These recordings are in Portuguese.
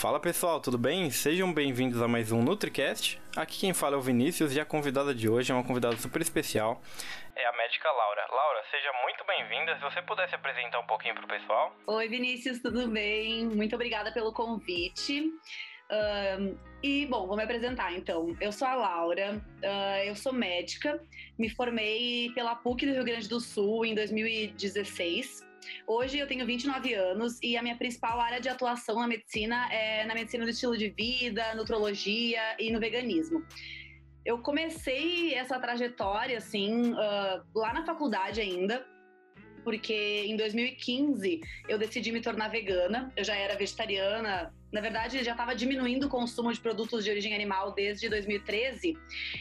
Fala pessoal, tudo bem? Sejam bem-vindos a mais um NutriCast. Aqui quem fala é o Vinícius e a convidada de hoje é uma convidada super especial. É a médica Laura. Laura, seja muito bem-vinda. Se você pudesse apresentar um pouquinho para o pessoal. Oi Vinícius, tudo bem? Muito obrigada pelo convite. Uh, e, bom, vou me apresentar então. Eu sou a Laura, uh, eu sou médica, me formei pela PUC do Rio Grande do Sul em 2016. Hoje eu tenho 29 anos e a minha principal área de atuação na medicina é na medicina do estilo de vida, nutrologia e no veganismo. Eu comecei essa trajetória, assim, uh, lá na faculdade ainda, porque em 2015 eu decidi me tornar vegana. Eu já era vegetariana, na verdade já estava diminuindo o consumo de produtos de origem animal desde 2013.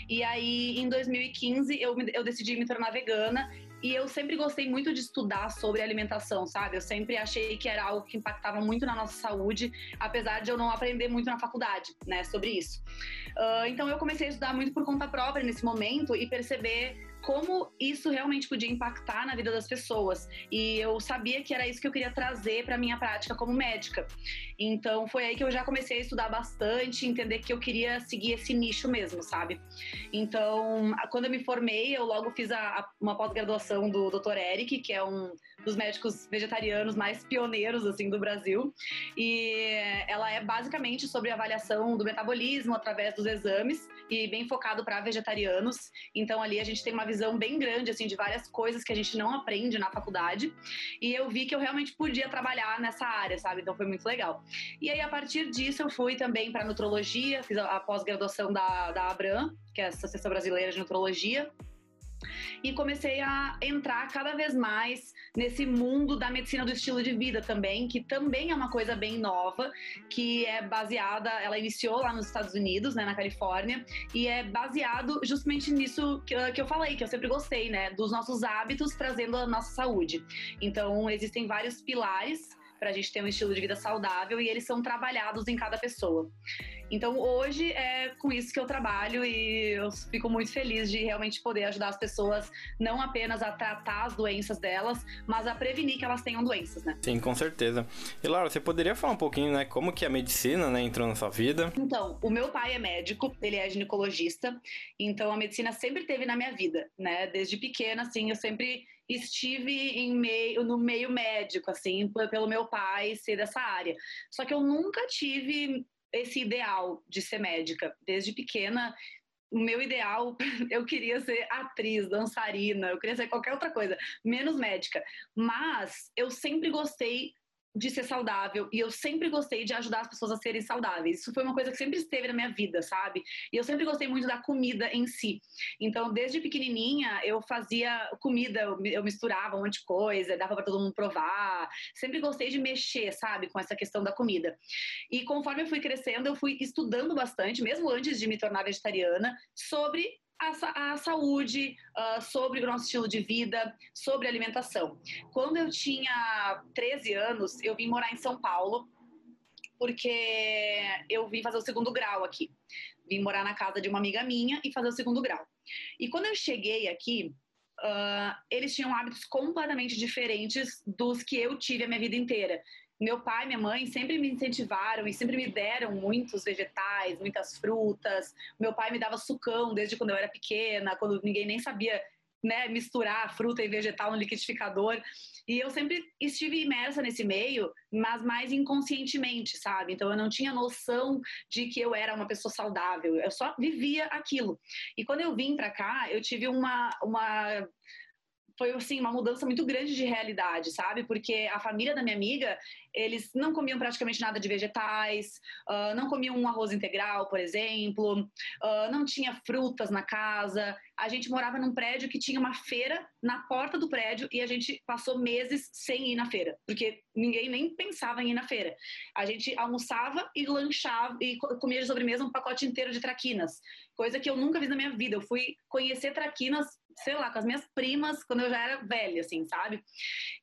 E aí em 2015 eu, eu decidi me tornar vegana e eu sempre gostei muito de estudar sobre alimentação, sabe? Eu sempre achei que era algo que impactava muito na nossa saúde, apesar de eu não aprender muito na faculdade, né, sobre isso. Uh, então eu comecei a estudar muito por conta própria nesse momento e perceber como isso realmente podia impactar na vida das pessoas. E eu sabia que era isso que eu queria trazer para minha prática como médica. Então foi aí que eu já comecei a estudar bastante, entender que eu queria seguir esse nicho mesmo, sabe? Então, quando eu me formei, eu logo fiz a, a, uma pós-graduação do Dr. Eric, que é um dos médicos vegetarianos mais pioneiros assim do Brasil. E ela é basicamente sobre avaliação do metabolismo através dos exames e bem focado para vegetarianos. Então ali a gente tem uma visão bem grande assim de várias coisas que a gente não aprende na faculdade. E eu vi que eu realmente podia trabalhar nessa área, sabe? Então foi muito legal. E aí a partir disso eu fui também para nutrologia, fiz a pós-graduação da da Abram, que é a Associação Brasileira de Nutrologia e comecei a entrar cada vez mais nesse mundo da medicina do estilo de vida também, que também é uma coisa bem nova, que é baseada, ela iniciou lá nos Estados Unidos, né, na Califórnia, e é baseado justamente nisso que, que eu falei, que eu sempre gostei, né, dos nossos hábitos trazendo a nossa saúde. Então, existem vários pilares para a gente ter um estilo de vida saudável e eles são trabalhados em cada pessoa. Então hoje é com isso que eu trabalho e eu fico muito feliz de realmente poder ajudar as pessoas não apenas a tratar as doenças delas, mas a prevenir que elas tenham doenças, né? Sim, com certeza. E Laura, você poderia falar um pouquinho, né, como que a medicina, né, entrou na sua vida? Então, o meu pai é médico, ele é ginecologista, então a medicina sempre teve na minha vida, né? Desde pequena, assim, eu sempre estive em meio, no meio médico, assim, pelo meu pai ser dessa área. Só que eu nunca tive esse ideal de ser médica. Desde pequena, o meu ideal, eu queria ser atriz, dançarina, eu queria ser qualquer outra coisa, menos médica. Mas eu sempre gostei de ser saudável e eu sempre gostei de ajudar as pessoas a serem saudáveis. Isso foi uma coisa que sempre esteve na minha vida, sabe? E eu sempre gostei muito da comida em si. Então, desde pequenininha, eu fazia comida, eu misturava um monte de coisa, dava para todo mundo provar. Sempre gostei de mexer, sabe, com essa questão da comida. E conforme eu fui crescendo, eu fui estudando bastante, mesmo antes de me tornar vegetariana, sobre a, a saúde, uh, sobre o nosso estilo de vida, sobre alimentação. Quando eu tinha 13 anos, eu vim morar em São Paulo, porque eu vim fazer o segundo grau aqui. Vim morar na casa de uma amiga minha e fazer o segundo grau. E quando eu cheguei aqui, uh, eles tinham hábitos completamente diferentes dos que eu tive a minha vida inteira meu pai e minha mãe sempre me incentivaram e sempre me deram muitos vegetais, muitas frutas. Meu pai me dava sucão desde quando eu era pequena, quando ninguém nem sabia né, misturar fruta e vegetal no liquidificador. E eu sempre estive imersa nesse meio, mas mais inconscientemente, sabe? Então eu não tinha noção de que eu era uma pessoa saudável, eu só vivia aquilo. E quando eu vim para cá, eu tive uma, uma foi assim uma mudança muito grande de realidade, sabe? Porque a família da minha amiga, eles não comiam praticamente nada de vegetais, uh, não comiam um arroz integral, por exemplo, uh, não tinha frutas na casa. A gente morava num prédio que tinha uma feira na porta do prédio e a gente passou meses sem ir na feira, porque ninguém nem pensava em ir na feira. A gente almoçava e lanchava e comia de sobremesa um pacote inteiro de traquinas, coisa que eu nunca vi na minha vida. Eu fui conhecer traquinas sei lá, com as minhas primas quando eu já era velha, assim, sabe?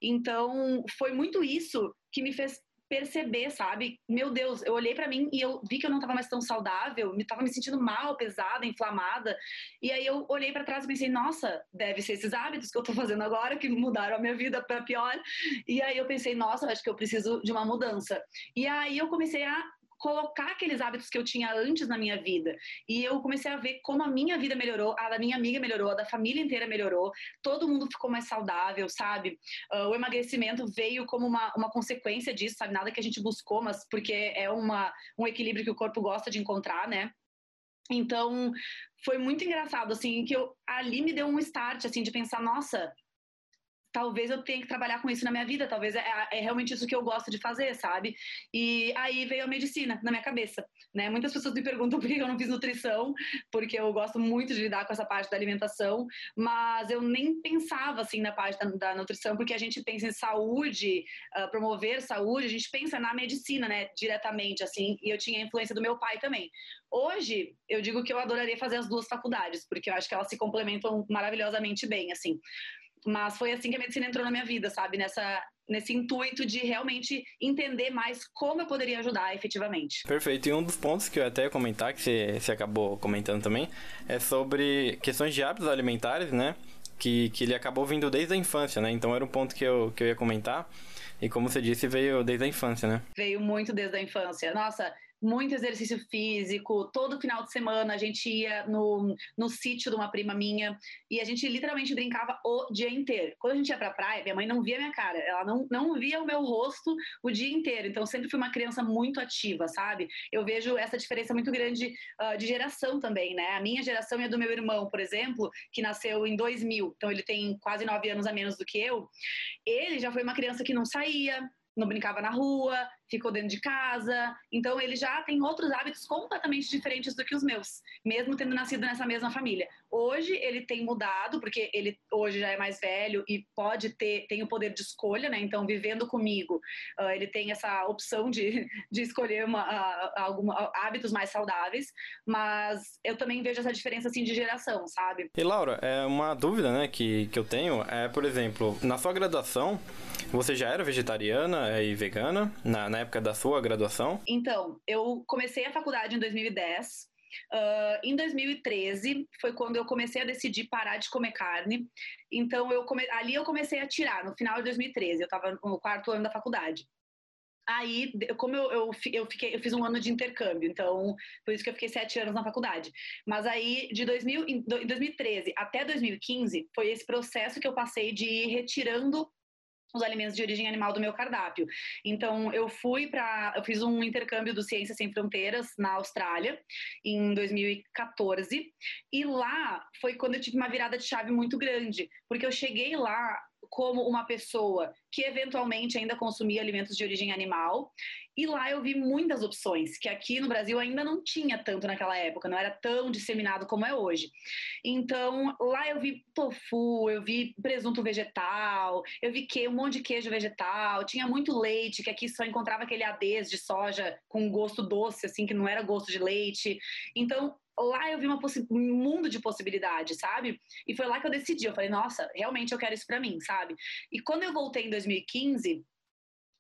Então, foi muito isso que me fez perceber, sabe? Meu Deus, eu olhei para mim e eu vi que eu não tava mais tão saudável, me tava me sentindo mal, pesada, inflamada. E aí eu olhei para trás e pensei, nossa, deve ser esses hábitos que eu tô fazendo agora que mudaram a minha vida para pior. E aí eu pensei, nossa, acho que eu preciso de uma mudança. E aí eu comecei a colocar aqueles hábitos que eu tinha antes na minha vida. E eu comecei a ver como a minha vida melhorou, a da minha amiga melhorou, a da família inteira melhorou, todo mundo ficou mais saudável, sabe? Uh, o emagrecimento veio como uma, uma consequência disso, sabe? Nada que a gente buscou, mas porque é uma, um equilíbrio que o corpo gosta de encontrar, né? Então, foi muito engraçado, assim, que eu, ali me deu um start, assim, de pensar, nossa, talvez eu tenha que trabalhar com isso na minha vida, talvez é, é, realmente isso que eu gosto de fazer, sabe? E aí veio a medicina na minha cabeça, né? Muitas pessoas me perguntam por que eu não fiz nutrição, porque eu gosto muito de lidar com essa parte da alimentação, mas eu nem pensava assim na parte da, da nutrição, porque a gente pensa em saúde, uh, promover saúde, a gente pensa na medicina, né? Diretamente, assim, e eu tinha a influência do meu pai também. Hoje, eu digo que eu adoraria fazer as duas faculdades, porque eu acho que elas se complementam maravilhosamente bem, assim. Mas foi assim que a medicina entrou na minha vida, sabe? Nessa, nesse intuito de realmente entender mais como eu poderia ajudar efetivamente. Perfeito. E um dos pontos que eu até ia comentar, que você, você acabou comentando também, é sobre questões de hábitos alimentares, né? Que, que ele acabou vindo desde a infância, né? Então era um ponto que eu, que eu ia comentar. E como você disse, veio desde a infância, né? Veio muito desde a infância. Nossa, muito exercício físico. Todo final de semana a gente ia no, no sítio de uma prima minha e a gente literalmente brincava o dia inteiro. Quando a gente ia pra praia, minha mãe não via minha cara, ela não, não via o meu rosto o dia inteiro. Então, sempre fui uma criança muito ativa, sabe? Eu vejo essa diferença muito grande uh, de geração também, né? A minha geração e a do meu irmão, por exemplo, que nasceu em 2000, então ele tem quase nove anos a menos do que eu. Ele já foi uma criança que não saía, não brincava na rua, ficou dentro de casa. Então ele já tem outros hábitos completamente diferentes do que os meus, mesmo tendo nascido nessa mesma família. Hoje ele tem mudado, porque ele hoje já é mais velho e pode ter, tem o poder de escolha, né? Então, vivendo comigo, uh, ele tem essa opção de, de escolher uma, hábitos mais saudáveis, mas eu também vejo essa diferença assim de geração, sabe? E Laura, é uma dúvida, né, que, que eu tenho é, por exemplo, na sua graduação, você já era vegetariana e vegana na, na época da sua graduação? Então, eu comecei a faculdade em 2010. Uh, em 2013 foi quando eu comecei a decidir parar de comer carne. Então eu come... ali eu comecei a tirar no final de 2013. Eu estava no quarto ano da faculdade. Aí, como eu, eu, eu, fiquei, eu fiz um ano de intercâmbio, então por isso que eu fiquei sete anos na faculdade. Mas aí, de 2000, em 2013 até 2015, foi esse processo que eu passei de ir retirando os alimentos de origem animal do meu cardápio. Então, eu fui para. Eu fiz um intercâmbio do Ciências Sem Fronteiras na Austrália, em 2014, e lá foi quando eu tive uma virada de chave muito grande, porque eu cheguei lá como uma pessoa que eventualmente ainda consumia alimentos de origem animal. E lá eu vi muitas opções, que aqui no Brasil ainda não tinha tanto naquela época, não era tão disseminado como é hoje. Então, lá eu vi tofu, eu vi presunto vegetal, eu vi que, um monte de queijo vegetal, tinha muito leite, que aqui só encontrava aquele adês de soja com gosto doce, assim, que não era gosto de leite. Então, lá eu vi um mundo de possibilidades, sabe? E foi lá que eu decidi. Eu falei, nossa, realmente eu quero isso para mim, sabe? E quando eu voltei em 2015,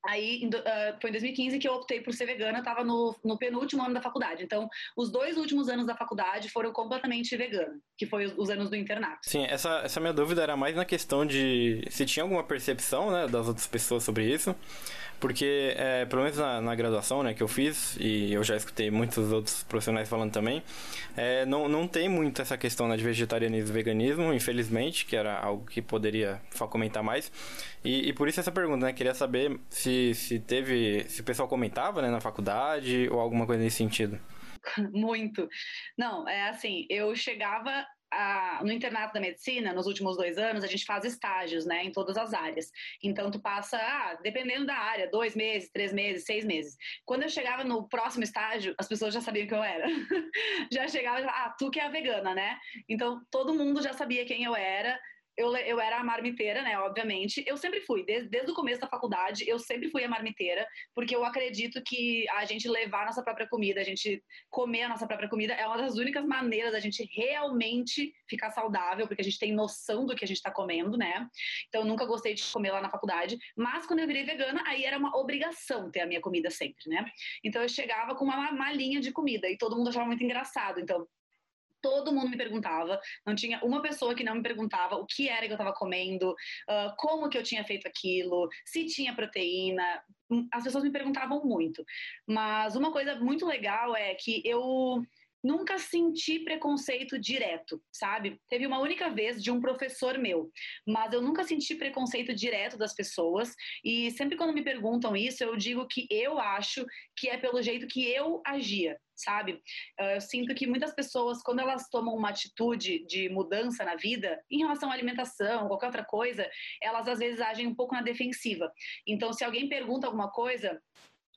Aí, uh, foi em 2015 que eu optei por ser vegana, estava no, no, penúltimo ano da faculdade. Então, os dois últimos anos da faculdade foram completamente vegana, que foi os, os, anos do internato. Sim, essa, essa minha dúvida era mais na questão de se tinha alguma percepção né, das outras pessoas sobre isso. Porque, é, pelo menos na, na, graduação né, que eu fiz, e eu já escutei muitos outros profissionais falando também, é, não, não tem muito essa questão né, de vegetarianismo e veganismo, infelizmente, que era algo que poderia comentar mais. E, e, por isso essa pergunta, né? Queria saber se, se teve. se o pessoal comentava né, na faculdade ou alguma coisa nesse sentido. Muito. Não, é assim, eu chegava a, no internato da medicina, nos últimos dois anos, a gente faz estágios, né, em todas as áreas. Então, tu passa, ah, dependendo da área, dois meses, três meses, seis meses. Quando eu chegava no próximo estágio, as pessoas já sabiam quem eu era. já chegava, ah, tu que é a vegana, né? Então, todo mundo já sabia quem eu era, eu, eu era a marmiteira, né? Obviamente. Eu sempre fui, desde, desde o começo da faculdade, eu sempre fui a marmiteira, porque eu acredito que a gente levar a nossa própria comida, a gente comer a nossa própria comida, é uma das únicas maneiras da gente realmente ficar saudável, porque a gente tem noção do que a gente está comendo, né? Então, eu nunca gostei de comer lá na faculdade, mas quando eu virei vegana, aí era uma obrigação ter a minha comida sempre, né? Então, eu chegava com uma malinha de comida e todo mundo achava muito engraçado. Então, Todo mundo me perguntava, não tinha uma pessoa que não me perguntava o que era que eu estava comendo, uh, como que eu tinha feito aquilo, se tinha proteína. Hum, as pessoas me perguntavam muito. Mas uma coisa muito legal é que eu nunca senti preconceito direto, sabe? Teve uma única vez de um professor meu, mas eu nunca senti preconceito direto das pessoas. E sempre quando me perguntam isso, eu digo que eu acho que é pelo jeito que eu agia, sabe? Eu sinto que muitas pessoas, quando elas tomam uma atitude de mudança na vida, em relação à alimentação, qualquer outra coisa, elas às vezes agem um pouco na defensiva. Então, se alguém pergunta alguma coisa,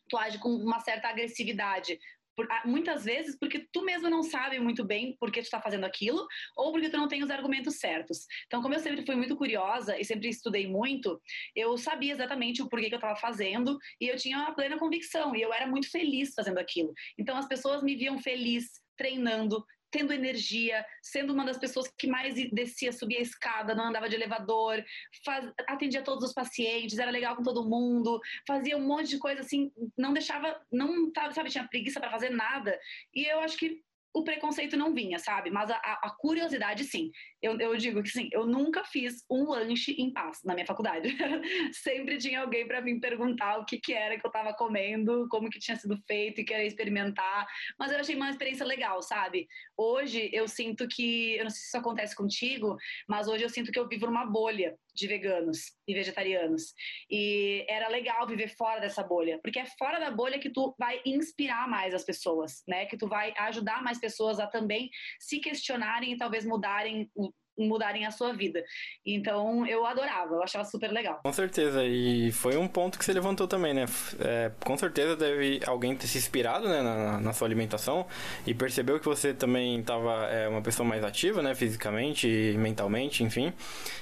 tu age com uma certa agressividade. Por, ah, muitas vezes porque tu mesmo não sabe muito bem por que tu está fazendo aquilo ou porque tu não tem os argumentos certos. Então, como eu sempre fui muito curiosa e sempre estudei muito, eu sabia exatamente o porquê que eu estava fazendo e eu tinha uma plena convicção e eu era muito feliz fazendo aquilo. Então, as pessoas me viam feliz treinando, tendo energia, sendo uma das pessoas que mais descia, subia a escada, não andava de elevador, faz, atendia todos os pacientes, era legal com todo mundo, fazia um monte de coisa assim, não deixava, não sabe, tinha preguiça para fazer nada. E eu acho que o preconceito não vinha, sabe? Mas a, a curiosidade, sim. Eu, eu, digo que sim, eu nunca fiz um lanche em paz na minha faculdade. Sempre tinha alguém para vir perguntar o que, que era que eu estava comendo, como que tinha sido feito e queria experimentar. Mas eu achei uma experiência legal, sabe? Hoje eu sinto que, eu não sei se isso acontece contigo, mas hoje eu sinto que eu vivo numa bolha de veganos e vegetarianos. E era legal viver fora dessa bolha, porque é fora da bolha que tu vai inspirar mais as pessoas, né? Que tu vai ajudar mais pessoas a também se questionarem e talvez mudarem mudarem a sua vida. Então eu adorava, eu achava super legal. Com certeza, e foi um ponto que você levantou também, né? É, com certeza deve alguém ter se inspirado né, na, na sua alimentação e percebeu que você também estava é, uma pessoa mais ativa, né? Fisicamente mentalmente, enfim,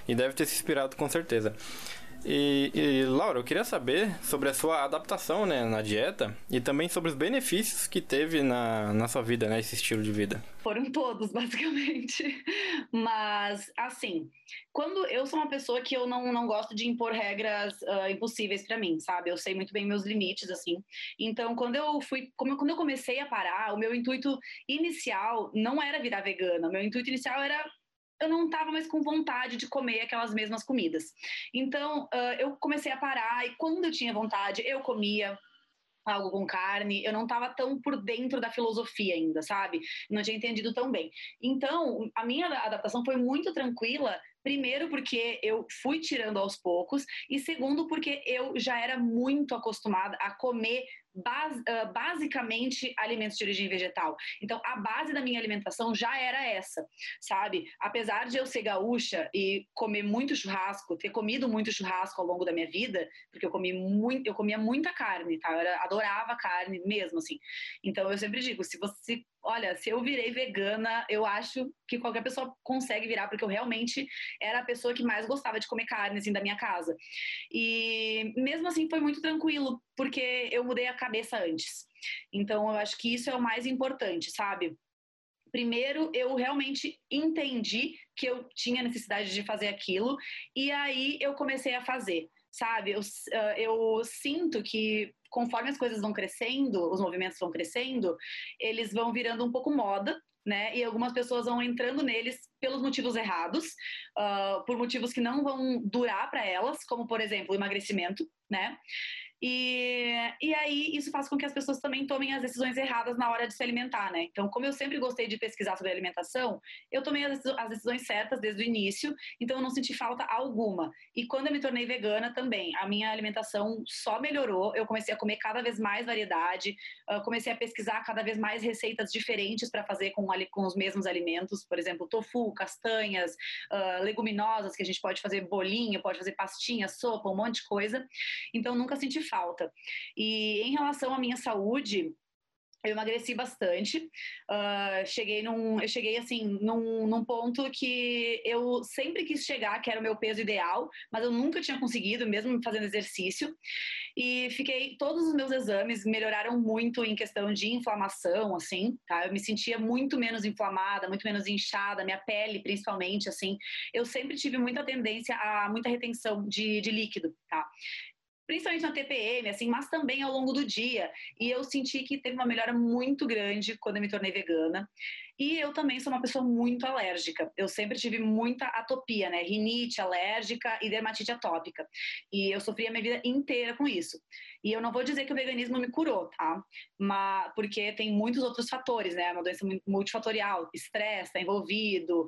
e deve ter se inspirado com certeza. E, e, Laura, eu queria saber sobre a sua adaptação né, na dieta e também sobre os benefícios que teve na, na sua vida, né, esse estilo de vida. Foram todos, basicamente. Mas, assim, quando eu sou uma pessoa que eu não, não gosto de impor regras uh, impossíveis para mim, sabe? Eu sei muito bem meus limites, assim. Então, quando eu fui, quando eu comecei a parar, o meu intuito inicial não era virar vegana. O meu intuito inicial era eu não estava mais com vontade de comer aquelas mesmas comidas. Então, uh, eu comecei a parar e quando eu tinha vontade, eu comia algo com carne, eu não estava tão por dentro da filosofia ainda, sabe? Não tinha entendido tão bem. Então, a minha adaptação foi muito tranquila, primeiro porque eu fui tirando aos poucos e segundo porque eu já era muito acostumada a comer bas, uh, basicamente alimentos de origem vegetal. Então, a base da minha alimentação já era essa, sabe? Apesar de eu ser gaúcha e comer muito churrasco, ter comido muito churrasco ao longo da minha vida, porque eu comi muito, eu comia muita carne, tá? Eu adorava carne mesmo, assim. Então, eu sempre digo, se você olha, se eu virei vegana, eu acho que qualquer pessoa consegue virar, porque eu realmente era a pessoa que mais gostava de comer carne, assim, da minha casa. E mesmo assim foi muito tranquilo, porque eu mudei a cabeça antes. Então eu acho que isso é o mais importante, sabe? Primeiro, eu realmente entendi que eu tinha necessidade de fazer aquilo, e aí eu comecei a fazer sabe? Eu, eu sinto que conforme as coisas vão crescendo, os movimentos vão crescendo, eles vão virando um pouco moda, né? E algumas pessoas vão entrando neles pelos motivos errados, uh, por motivos que não vão durar para elas, como por exemplo emagrecimento, né? E, e aí isso faz com que as pessoas também tomem as decisões erradas na hora de se alimentar, né? Então, como eu sempre gostei de pesquisar sobre alimentação, eu tomei as, decisões certas desde o início, então eu não senti falta alguma. E quando eu me tornei vegana também, a minha alimentação só melhorou, eu comecei a comer cada vez mais variedade, comecei a pesquisar cada vez mais receitas diferentes para fazer com, com os mesmos alimentos, por exemplo, tofu, castanhas, uh, leguminosas, que a gente pode fazer bolinho, pode fazer pastinha, sopa, um monte de coisa. Então, nunca senti falta. E em relação à minha saúde, eu emagreci bastante. Uh, cheguei num, eu cheguei assim num, num, ponto que eu sempre quis chegar, que era o meu peso ideal, mas eu nunca tinha conseguido, mesmo fazendo exercício. E fiquei, todos os meus exames melhoraram muito em questão de inflamação, assim, tá? Eu me sentia muito menos inflamada, muito menos inchada, minha pele principalmente, assim. Eu sempre tive muita tendência a muita retenção de, de líquido, tá? Principalmente na TPM, assim, mas também ao longo do dia. E eu senti que teve uma melhora muito grande quando eu me tornei vegana. E eu também sou uma pessoa muito alérgica. Eu sempre tive muita atopia, né? Rinite alérgica e dermatite atópica. E eu sofri a minha vida inteira com isso. E eu não vou dizer que o veganismo me curou, tá? Mas porque tem muitos outros fatores, né? Uma doença multifatorial, estresse está envolvido,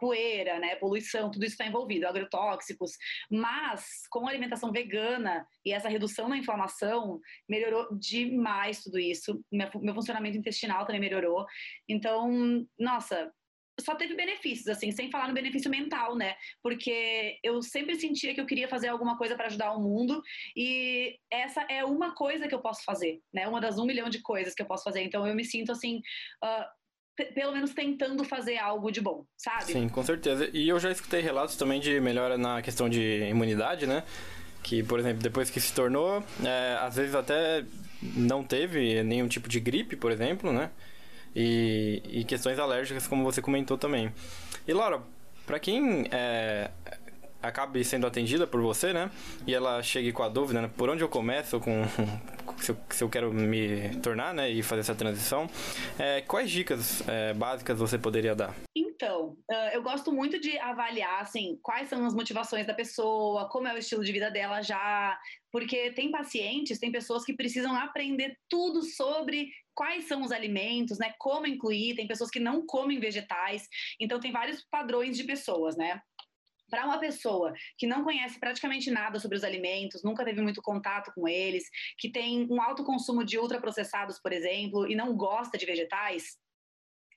poeira, né? Poluição, tudo isso está envolvido, agrotóxicos. Mas com a alimentação vegana e essa redução na inflamação, melhorou demais tudo isso. Meu funcionamento intestinal também melhorou. Então, nossa, só teve benefícios, assim, sem falar no benefício mental, né? Porque eu sempre sentia que eu queria fazer alguma coisa para ajudar o mundo e essa é uma coisa que eu posso fazer, né? Uma das um milhão de coisas que eu posso fazer. Então eu me sinto assim. Uh, pelo menos tentando fazer algo de bom, sabe? Sim, com certeza. E eu já escutei relatos também de melhora na questão de imunidade, né? Que, por exemplo, depois que se tornou, é, às vezes até não teve nenhum tipo de gripe, por exemplo, né? E, e questões alérgicas, como você comentou também. E Laura, para quem é, acabe sendo atendida por você, né? E ela chegue com a dúvida, né? Por onde eu começo com se eu, se eu quero me tornar, né? E fazer essa transição. É, quais dicas é, básicas você poderia dar? Então, eu gosto muito de avaliar, assim, quais são as motivações da pessoa, como é o estilo de vida dela já, porque tem pacientes, tem pessoas que precisam aprender tudo sobre quais são os alimentos, né? Como incluir, tem pessoas que não comem vegetais, então tem vários padrões de pessoas, né? para uma pessoa que não conhece praticamente nada sobre os alimentos, nunca teve muito contato com eles, que tem um alto consumo de ultraprocessados, por exemplo, e não gosta de vegetais,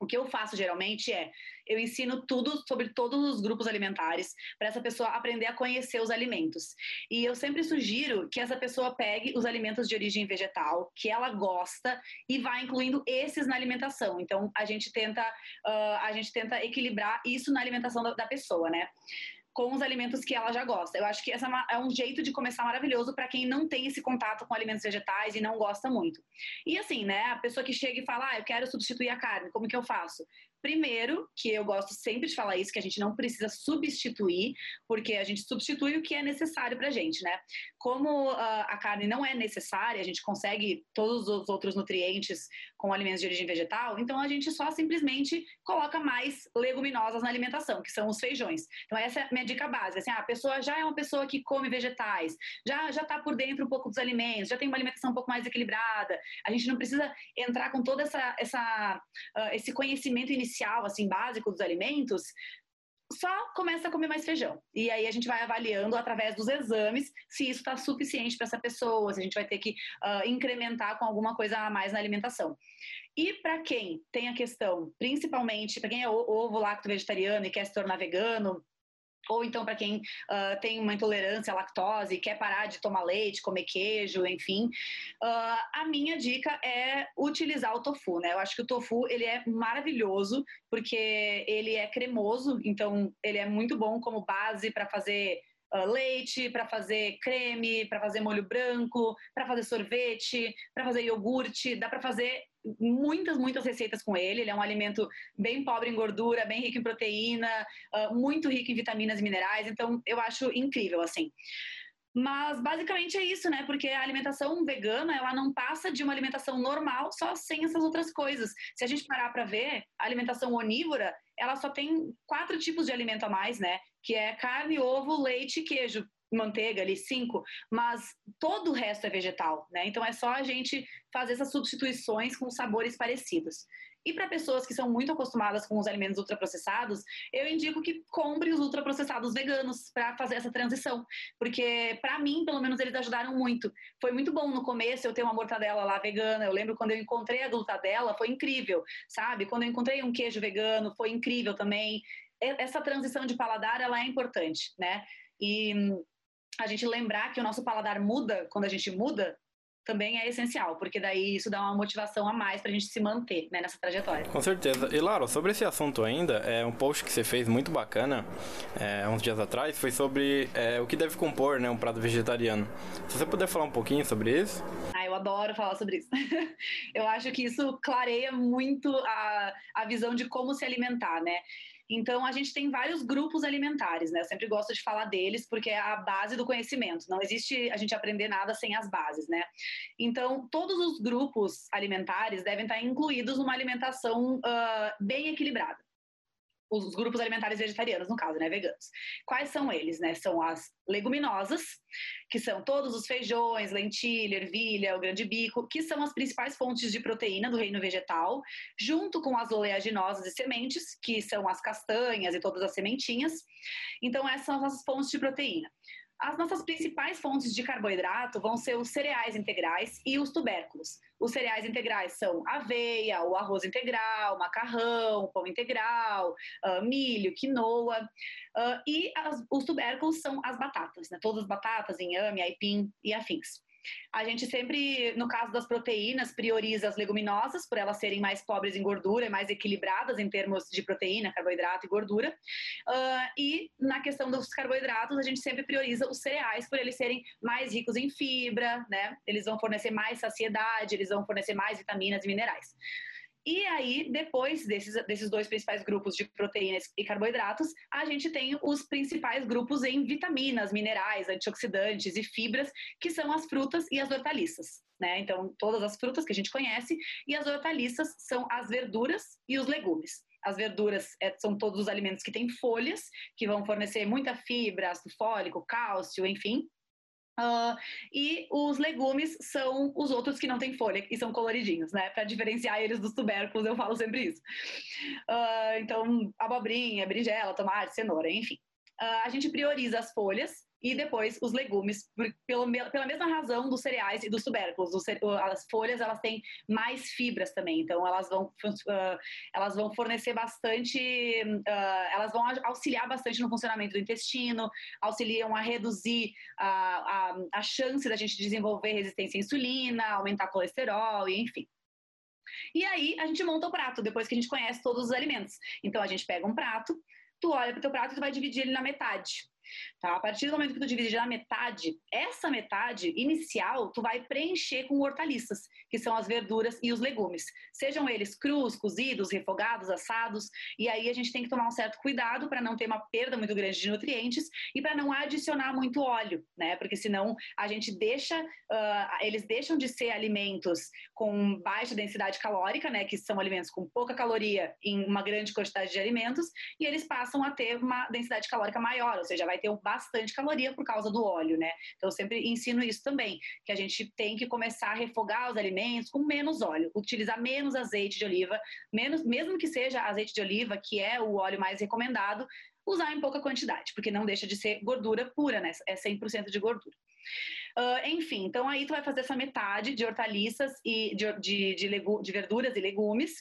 o que eu faço geralmente é eu ensino tudo sobre todos os grupos alimentares para essa pessoa aprender a conhecer os alimentos. E eu sempre sugiro que essa pessoa pegue os alimentos de origem vegetal, que ela gosta, e vá incluindo esses na alimentação. Então a gente tenta, uh, a gente tenta equilibrar isso na alimentação da, da pessoa, né? Com os alimentos que ela já gosta. Eu acho que essa é, é um jeito de começar maravilhoso para quem não tem esse contato com alimentos vegetais e não gosta muito. E assim, né, a pessoa que chega e fala, ah, eu quero substituir a carne, como que eu faço? Primeiro, que eu gosto sempre de falar isso, que a gente não precisa substituir, porque a gente substitui o que é necessário para a gente, né? Como uh, a carne não é necessária, a gente consegue todos os outros nutrientes com alimentos de origem vegetal, então a gente só simplesmente coloca mais leguminosas na alimentação, que são os feijões. Então essa é a minha dica básica, assim, ah, a pessoa já é uma pessoa que come vegetais, já já está por dentro um pouco dos alimentos, já tem uma alimentação um pouco mais equilibrada. A gente não precisa entrar com todo essa, essa uh, esse conhecimento inicial inicial, assim, básico dos alimentos, só começa a comer mais feijão. E aí a gente vai avaliando através dos exames se isso está suficiente para essa pessoa, se a gente vai ter que uh, incrementar com alguma coisa a mais na alimentação. E para quem tem a questão, principalmente para quem é ovo lacto vegetariano e quer se tornar vegano, ou então para quem uh, tem uma intolerância à lactose quer parar de tomar leite, comer queijo, enfim, uh, a minha dica é utilizar o tofu, né? Eu acho que o tofu ele é maravilhoso porque ele é cremoso, então ele é muito bom como base para fazer Uh, leite, para fazer creme, para fazer molho branco, para fazer sorvete, para fazer iogurte, dá para fazer muitas, muitas receitas com ele. Ele é um alimento bem pobre em gordura, bem rico em proteína, uh, muito rico em vitaminas e minerais. Então, eu acho incrível, assim. Mas basicamente é isso, né? Porque a alimentação vegana, ela não passa de uma alimentação normal só sem essas outras coisas. Se a gente parar para ver, a alimentação onívora, ela só tem quatro tipos de alimento a mais, né? Que é carne, ovo, leite queijo manteiga ali, cinco, mas todo o resto é vegetal, né? Então é só a gente fazer essas substituições com sabores parecidos. E para pessoas que são muito acostumadas com os alimentos ultraprocessados, eu indico que compre os ultraprocessados veganos para fazer essa transição, porque para mim, pelo menos, eles ajudaram muito. Foi muito bom no começo eu ter uma mortadela lá vegana. Eu lembro quando eu encontrei a glutadela, foi incrível, sabe? Quando eu encontrei um queijo vegano, foi incrível também. Essa transição de paladar, ela é importante, né? E a gente lembrar que o nosso paladar muda quando a gente muda também é essencial, porque daí isso dá uma motivação a mais pra gente se manter né, nessa trajetória. Com certeza. E Laro, sobre esse assunto ainda, é um post que você fez muito bacana é, uns dias atrás foi sobre é, o que deve compor né, um prato vegetariano. Se você puder falar um pouquinho sobre isso. Ah, eu adoro falar sobre isso. eu acho que isso clareia muito a, a visão de como se alimentar, né? Então, a gente tem vários grupos alimentares, né? Eu sempre gosto de falar deles porque é a base do conhecimento. Não existe a gente aprender nada sem as bases, né? Então, todos os grupos alimentares devem estar incluídos numa alimentação uh, bem equilibrada os grupos alimentares vegetarianos, no caso, né, veganos. Quais são eles, né? São as leguminosas, que são todos os feijões, lentilha, ervilha, o grande bico, que são as principais fontes de proteína do reino vegetal, junto com as oleaginosas e sementes, que são as castanhas e todas as sementinhas. Então, essas são as fontes de proteína. As nossas principais fontes de carboidrato vão ser os cereais integrais e os tubérculos. Os cereais integrais são aveia, o arroz integral, macarrão, pão integral, uh, milho, quinoa. Uh, e as, os tubérculos são as batatas, né? todas as batatas, inhame, aipim e afins. A gente sempre, no caso das proteínas, prioriza as leguminosas, por elas serem mais pobres em gordura mais equilibradas em termos de proteína, carboidrato e gordura. Uh, e na questão dos carboidratos, a gente sempre prioriza os cereais, por eles serem mais ricos em fibra, né? Eles vão fornecer mais saciedade, eles vão fornecer mais vitaminas e minerais. E aí, depois desses, desses dois principais grupos de proteínas e carboidratos, a gente tem os principais grupos em vitaminas, minerais, antioxidantes e fibras, que são as frutas e as hortaliças. Né? Então, todas as frutas que a gente conhece, e as hortaliças são as verduras e os legumes. As verduras é, são todos os alimentos que têm folhas, que vão fornecer muita fibra, ácido fólico, cálcio, enfim, Uh, e os legumes são os outros que não têm folha e são coloridinhos, né? Para diferenciar eles dos tubérculos, eu falo sempre isso. Uh, então, abobrinha, berinjela, tomate, cenoura, enfim. Uh, a gente prioriza as folhas e depois os legumes, pelo, pela mesma razão dos cereais e dos tubérculos. as folhas elas têm mais fibras também, então elas vão, uh, elas vão fornecer bastante, uh, elas vão auxiliar bastante no funcionamento do intestino, auxiliam a reduzir a, a, a chance da gente desenvolver resistência à insulina, aumentar colesterol, e enfim. E aí a gente monta o prato depois que a gente conhece todos os alimentos. Então a gente pega um prato, tu olha para o teu prato e tu vai dividir ele na metade. Tá? A partir do momento que tu divide na metade, essa metade inicial tu vai preencher com hortaliças, que são as verduras e os legumes. Sejam eles crus, cozidos, refogados, assados. E aí a gente tem que tomar um certo cuidado para não ter uma perda muito grande de nutrientes e para não adicionar muito óleo, né? Porque senão a gente deixa, uh, eles deixam de ser alimentos com baixa densidade calórica, né? Que são alimentos com pouca caloria em uma grande quantidade de alimentos, e eles passam a ter uma densidade calórica maior, ou seja, vai ter bastante caloria por causa do óleo, né? Então eu sempre ensino isso também, que a gente tem que começar a refogar os alimentos com menos óleo, utilizar menos azeite de oliva, menos, mesmo que seja azeite de oliva, que é o óleo mais recomendado, usar em pouca quantidade, porque não deixa de ser gordura pura, né? É 100% de gordura. Uh, enfim, então aí tu vai fazer essa metade de hortaliças e de, de, de, de verduras e legumes,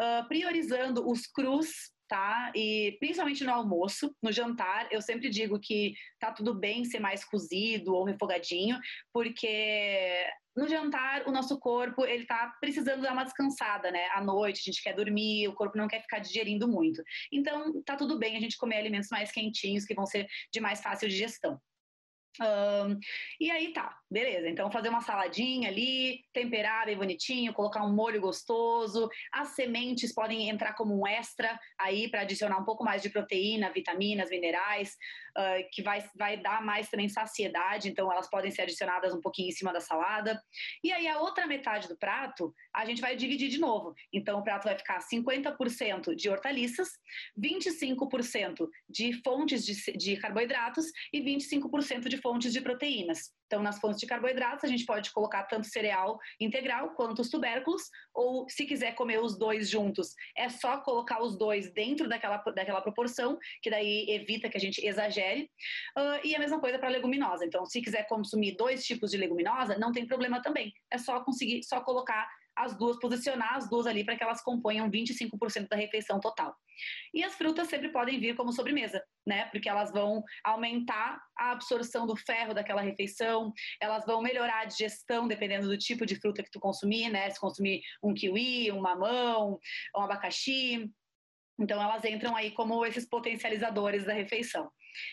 uh, priorizando os crus tá? E principalmente no almoço, no jantar, eu sempre digo que tá tudo bem ser mais cozido ou refogadinho, porque no jantar o nosso corpo ele tá precisando dar uma descansada, né? À noite a gente quer dormir, o corpo não quer ficar digerindo muito. Então tá tudo bem a gente comer alimentos mais quentinhos que vão ser de mais fácil digestão. Um, e aí tá, beleza. Então fazer uma saladinha ali, temperar bem bonitinho, colocar um molho gostoso. As sementes podem entrar como um extra aí para adicionar um pouco mais de proteína, vitaminas, minerais, uh, que vai, vai dar mais também saciedade. Então elas podem ser adicionadas um pouquinho em cima da salada. E aí a outra metade do prato a gente vai dividir de novo. Então o prato vai ficar 50% de hortaliças, 25% de fontes de, de carboidratos e 25% de fontes de proteínas. Então, nas fontes de carboidratos, a gente pode colocar tanto cereal integral quanto os tubérculos, ou se quiser comer os dois juntos, é só colocar os dois dentro daquela, daquela proporção, que daí evita que a gente exagere. Uh, e a mesma coisa para leguminosa. Então, se quiser consumir dois tipos de leguminosa, não tem problema também. É só conseguir, só colocar as duas, posicionar as duas ali para que elas componham 25% da refeição total. E as frutas sempre podem vir como sobremesa, né? Porque elas vão aumentar a absorção do ferro daquela refeição, elas vão melhorar a digestão dependendo do tipo de fruta que tu consumir, né? Se consumir um kiwi, um mamão, um abacaxi, então elas entram aí como esses potencializadores da refeição.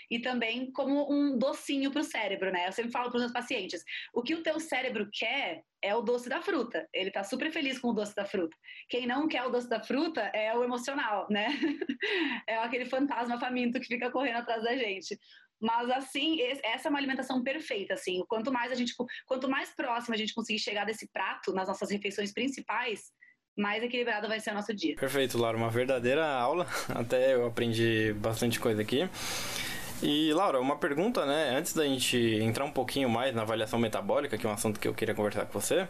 E também como um docinho para o cérebro, né? Eu sempre falo para os meus pacientes, o que o teu cérebro quer é o doce da fruta. Ele está super feliz com o doce da fruta. Quem não quer o doce da fruta é o emocional, né? é aquele fantasma faminto que fica correndo atrás da gente. Mas assim, essa é uma alimentação perfeita, assim. Quanto mais a gente, quanto mais próximo a gente conseguir chegar desse prato nas nossas refeições principais, mais equilibrado vai ser o nosso dia. Perfeito, Laura, uma verdadeira aula. Até eu aprendi bastante coisa aqui. E Laura, uma pergunta, né? Antes da gente entrar um pouquinho mais na avaliação metabólica, que é um assunto que eu queria conversar com você.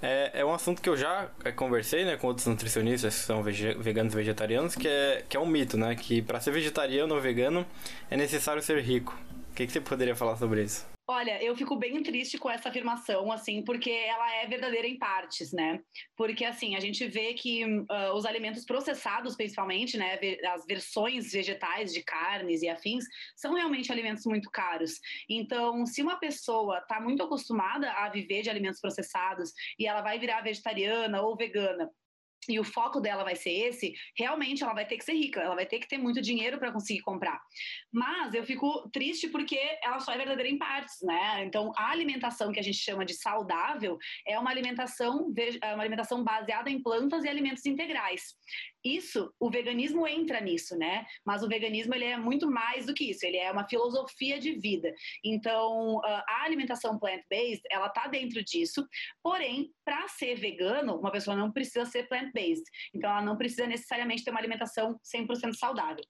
É, é um assunto que eu já é, conversei né, com outros nutricionistas que são veganos e vegetarianos, que é, que é um mito, né? Que para ser vegetariano ou vegano é necessário ser rico. O que, que você poderia falar sobre isso? Olha, eu fico bem triste com essa afirmação, assim, porque ela é verdadeira em partes, né? Porque, assim, a gente vê que uh, os alimentos processados, principalmente, né, as versões vegetais de carnes e afins, são realmente alimentos muito caros. Então, se uma pessoa está muito acostumada a viver de alimentos processados e ela vai virar vegetariana ou vegana e o foco dela vai ser esse, realmente ela vai ter que ser rica, ela vai ter que ter muito dinheiro para conseguir comprar. Mas eu fico triste porque ela só é verdadeira em partes, né? Então, a alimentação que a gente chama de saudável é uma alimentação, é uma alimentação baseada em plantas e alimentos integrais. Isso, o veganismo entra nisso, né? Mas o veganismo ele é muito mais do que isso, ele é uma filosofia de vida. Então, a alimentação plant-based, ela tá dentro disso, porém, para ser vegano, uma pessoa não precisa ser plant-based. Então, ela não precisa necessariamente ter uma alimentação 100% saudável.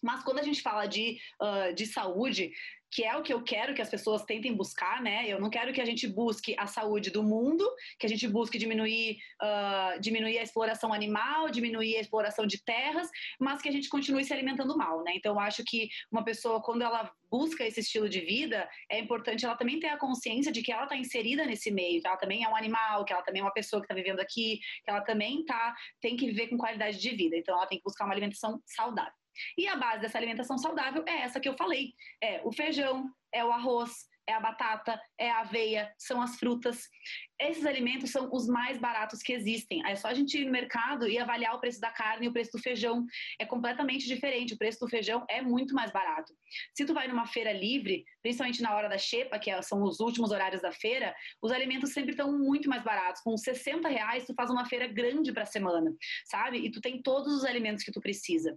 Mas quando a gente fala de, uh, de saúde, que é o que eu quero que as pessoas tentem buscar, né? Eu não quero que a gente busque a saúde do mundo, que a gente busque diminuir, uh, diminuir a exploração animal, diminuir a exploração de terras, mas que a gente continue se alimentando mal, né? Então, eu acho que uma pessoa, quando ela busca esse estilo de vida, é importante ela também ter a consciência de que ela está inserida nesse meio, que ela também é um animal, que ela também é uma pessoa que está vivendo aqui, que ela também tá, tem que viver com qualidade de vida. Então, ela tem que buscar uma alimentação saudável. E a base dessa alimentação saudável é essa que eu falei: é o feijão, é o arroz, é a batata, é a aveia, são as frutas. Esses alimentos são os mais baratos que existem. É só a gente ir no mercado e avaliar o preço da carne e o preço do feijão. É completamente diferente. O preço do feijão é muito mais barato. Se tu vai numa feira livre, principalmente na hora da xepa, que é, são os últimos horários da feira, os alimentos sempre estão muito mais baratos. Com 60 reais, tu faz uma feira grande para a semana, sabe? E tu tem todos os alimentos que tu precisa.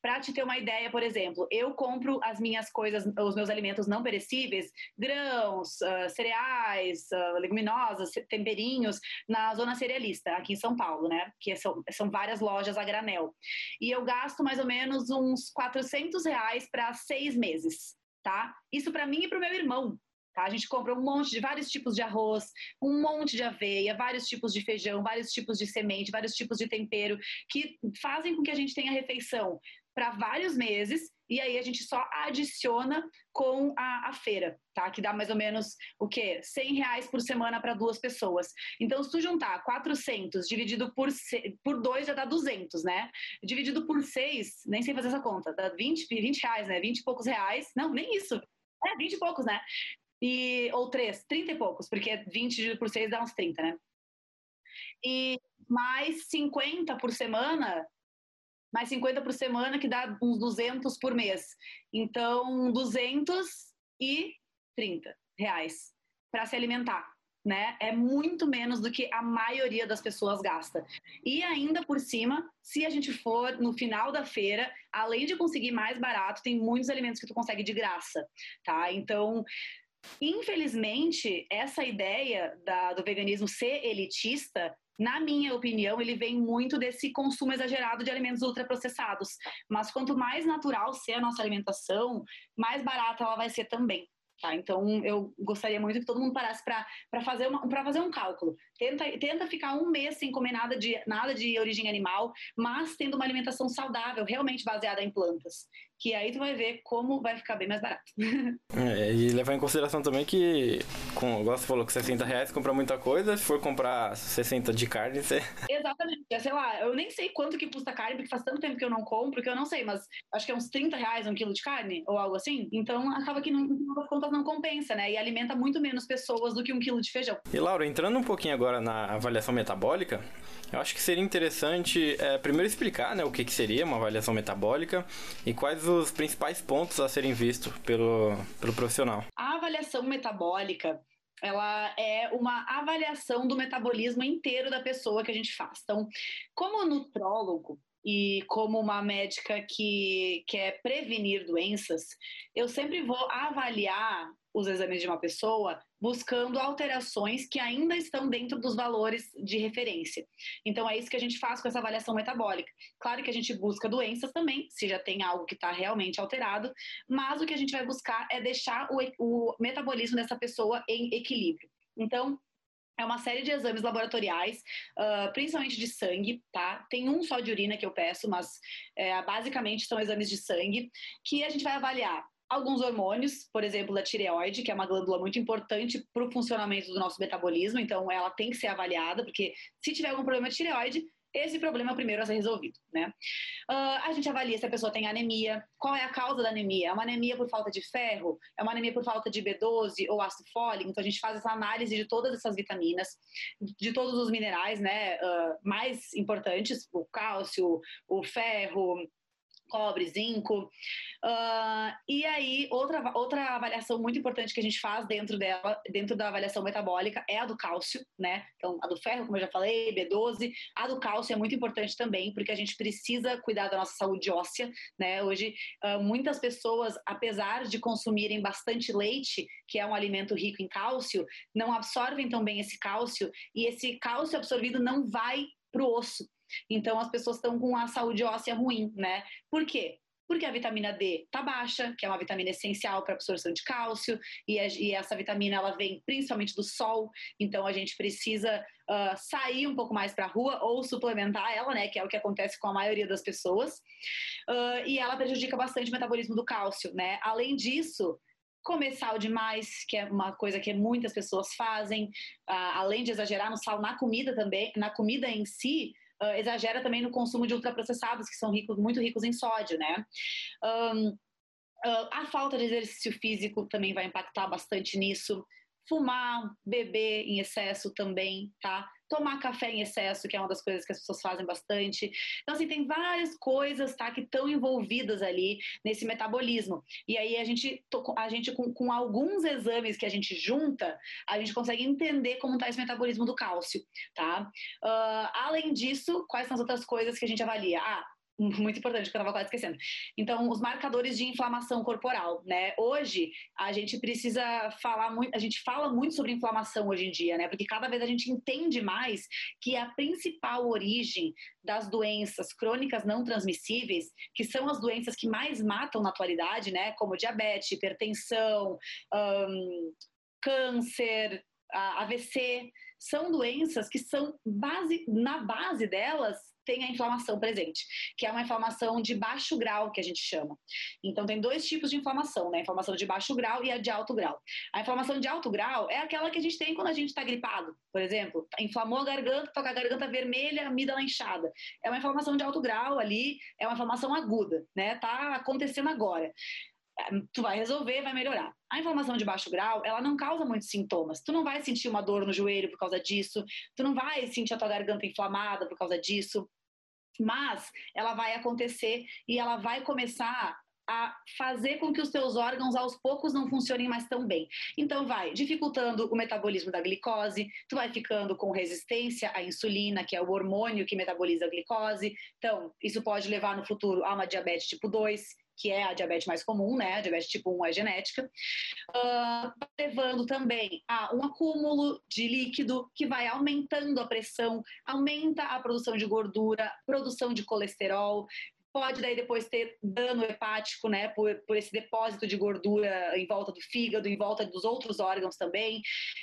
Para te ter uma ideia, por exemplo, eu compro as minhas coisas, os meus alimentos não perecíveis, grãos, uh, cereais, uh, leguminosas, temperinhos, na zona cerealista, aqui em São Paulo, né? Que são, são várias lojas a granel. E eu gasto mais ou menos uns 400 reais para seis meses, tá? Isso para mim e para o meu irmão. Tá? A gente compra um monte de vários tipos de arroz, um monte de aveia, vários tipos de feijão, vários tipos de semente, vários tipos de tempero, que fazem com que a gente tenha refeição para vários meses e aí a gente só adiciona com a, a, feira, tá? Que dá mais ou menos o quê? 100 reais por semana para duas pessoas. Então, se tu juntar 400 dividido por, por dois já dá 200, né? Dividido por seis, nem sei fazer essa conta, dá 20, 20 reais, né? 20 e poucos reais. Não, nem isso. É, 20 e poucos, né? E, ou três, 30 e poucos, porque 20 dividido por seis dá uns 30, né? E mais 50 por semana mais 50 por semana, que dá uns 200 por mês. Então, 230 reais para se alimentar. Né? É muito menos do que a maioria das pessoas gasta. E ainda por cima, se a gente for no final da feira, além de conseguir mais barato, tem muitos alimentos que tu consegue de graça, tá? Então, infelizmente, essa ideia da, do veganismo ser elitista na minha opinião, ele vem muito desse consumo exagerado de alimentos ultraprocessados. Mas quanto mais natural ser a nossa alimentação, mais barata ela vai ser também. Tá? Então, eu gostaria muito que todo mundo parasse para fazer, fazer um cálculo. Tenta, tenta ficar um mês sem comer nada de, nada de origem animal, mas tendo uma alimentação saudável, realmente baseada em plantas que aí tu vai ver como vai ficar bem mais barato. É, e levar em consideração também que, com, igual você falou, que 60 reais compra muita coisa, se for comprar 60 de carne, você... Exatamente, é, sei lá, eu nem sei quanto que custa carne, porque faz tanto tempo que eu não compro, que eu não sei, mas acho que é uns 30 reais um quilo de carne, ou algo assim, então acaba que no final das contas não compensa, né, e alimenta muito menos pessoas do que um quilo de feijão. E Laura, entrando um pouquinho agora na avaliação metabólica, eu acho que seria interessante é, primeiro explicar né, o que, que seria uma avaliação metabólica e quais os principais pontos a serem vistos pelo, pelo profissional? A avaliação metabólica ela é uma avaliação do metabolismo inteiro da pessoa que a gente faz. Então, como nutrólogo, e como uma médica que quer prevenir doenças, eu sempre vou avaliar os exames de uma pessoa buscando alterações que ainda estão dentro dos valores de referência. Então é isso que a gente faz com essa avaliação metabólica. Claro que a gente busca doenças também, se já tem algo que está realmente alterado, mas o que a gente vai buscar é deixar o, o metabolismo dessa pessoa em equilíbrio. Então, é uma série de exames laboratoriais, uh, principalmente de sangue, tá? Tem um só de urina que eu peço, mas é, basicamente são exames de sangue que a gente vai avaliar alguns hormônios, por exemplo, da tireoide, que é uma glândula muito importante para o funcionamento do nosso metabolismo, então ela tem que ser avaliada, porque se tiver algum problema de tireoide, esse problema é primeiro a ser resolvido, né? Uh, a gente avalia se a pessoa tem anemia, qual é a causa da anemia? É uma anemia por falta de ferro? É uma anemia por falta de B12 ou ácido fólico? Então a gente faz essa análise de todas essas vitaminas, de todos os minerais, né? Uh, mais importantes, o cálcio, o ferro, cobre, zinco. Uh, e aí, outra, outra avaliação muito importante que a gente faz dentro dela, dentro da avaliação metabólica, é a do cálcio, né? Então, a do ferro, como eu já falei, B12. A do cálcio é muito importante também, porque a gente precisa cuidar da nossa saúde óssea, né? Hoje, uh, muitas pessoas, apesar de consumirem bastante leite, que é um alimento rico em cálcio, não absorvem tão bem esse cálcio, e esse cálcio absorvido não vai para o osso. Então as pessoas estão com a saúde óssea ruim, né? Por quê? Porque a vitamina D tá baixa, que é uma vitamina essencial para absorção de cálcio, e, a, e, essa vitamina ela vem principalmente do sol, então a gente precisa uh, sair um pouco mais para a rua ou suplementar ela, né? Que é o que acontece com a maioria das pessoas, uh, e ela prejudica bastante o metabolismo do cálcio, né? Além disso, comer sal demais, que é uma coisa que muitas pessoas fazem, uh, além de exagerar no sal na comida também, na comida em si, uh, exagera também no consumo de ultraprocessados, que são ricos, muito ricos em sódio, né? Um, uh, a falta de exercício físico também vai impactar bastante nisso. Fumar, beber em excesso também, tá? Tomar café em excesso, que é uma das coisas que as pessoas fazem bastante. Então, assim, tem várias coisas, tá, que estão envolvidas ali nesse metabolismo. E aí a gente, a gente com, com alguns exames que a gente junta, a gente consegue entender como está esse metabolismo do cálcio, tá? Uh, além disso, quais são as outras coisas que a gente avalia? Ah, muito importante, que eu estava quase esquecendo. Então, os marcadores de inflamação corporal, né? Hoje, a gente precisa falar muito, a gente fala muito sobre inflamação hoje em dia, né? Porque cada vez a gente entende mais que a principal origem das doenças crônicas não transmissíveis, que são as doenças que mais matam na atualidade, né? Como diabetes, hipertensão, câncer, AVC, são doenças que são base, na base delas tem a inflamação presente, que é uma inflamação de baixo grau, que a gente chama. Então, tem dois tipos de inflamação, né? A inflamação de baixo grau e a de alto grau. A inflamação de alto grau é aquela que a gente tem quando a gente está gripado, por exemplo. Inflamou a garganta, toca a garganta vermelha, amígdala inchada. É uma inflamação de alto grau ali, é uma inflamação aguda, né? Tá acontecendo agora tu vai resolver, vai melhorar. A inflamação de baixo grau, ela não causa muitos sintomas. Tu não vai sentir uma dor no joelho por causa disso, tu não vai sentir a tua garganta inflamada por causa disso, mas ela vai acontecer e ela vai começar a fazer com que os teus órgãos aos poucos não funcionem mais tão bem. Então vai dificultando o metabolismo da glicose, tu vai ficando com resistência à insulina, que é o hormônio que metaboliza a glicose. Então, isso pode levar no futuro a uma diabetes tipo 2, que é a diabetes mais comum, né? A diabetes tipo 1 é genética, uh, levando também a um acúmulo de líquido que vai aumentando a pressão, aumenta a produção de gordura, produção de colesterol, pode daí depois ter dano hepático, né, por, por esse depósito de gordura em volta do fígado, em volta dos outros órgãos também.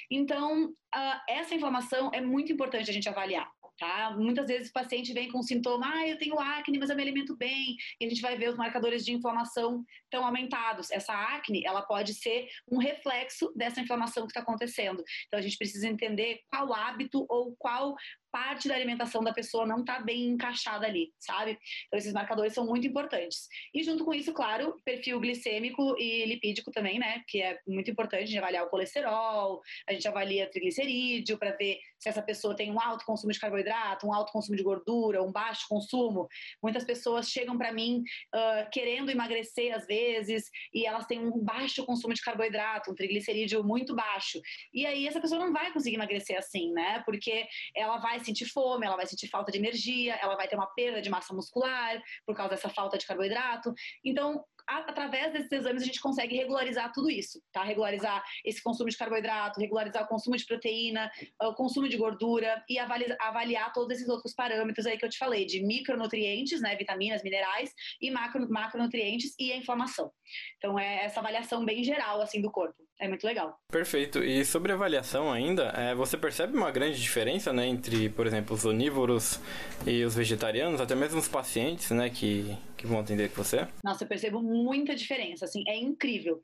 Então, uh, essa inflamação é muito importante a gente avaliar. Tá? Muitas vezes o paciente vem com sintoma, ah, eu tenho acne, mas eu me alimento bem, e a gente vai ver os marcadores de inflamação tão aumentados. Essa acne, ela pode ser um reflexo dessa inflamação que está acontecendo. Então a gente precisa entender qual hábito ou qual parte da alimentação da pessoa não está bem encaixada ali, sabe? Então, esses marcadores são muito importantes. E junto com isso, claro, perfil glicêmico e lipídico também, né? Que é muito importante, a gente avaliar o colesterol, a gente avalia triglicerídeo para ver se essa pessoa tem um alto consumo de carboidrato, um alto consumo de gordura, um baixo consumo. Muitas pessoas chegam para mim uh, querendo emagrecer às vezes e elas têm um baixo consumo de carboidrato, um triglicerídeo muito baixo. E aí essa pessoa não vai conseguir emagrecer assim, né? Porque ela vai sentir fome, ela vai sentir falta de energia, ela vai ter uma perda de massa muscular por causa dessa falta de carboidrato. Então, através desses exames a gente consegue regularizar tudo isso, tá? Regularizar esse consumo de carboidrato, regularizar o consumo de proteína, o consumo de gordura e avaliar, avaliar todos esses outros parâmetros aí que eu te falei, de micronutrientes, né, vitaminas, minerais e macro, macronutrientes e a inflamação. Então é essa avaliação bem geral assim do corpo. É muito legal. Perfeito. E sobre avaliação ainda, é, você percebe uma grande diferença, né, entre, por exemplo, os onívoros e os vegetarianos, até mesmo os pacientes, né, que, que vão atender com você? Nossa, eu percebo muita diferença, assim, é incrível.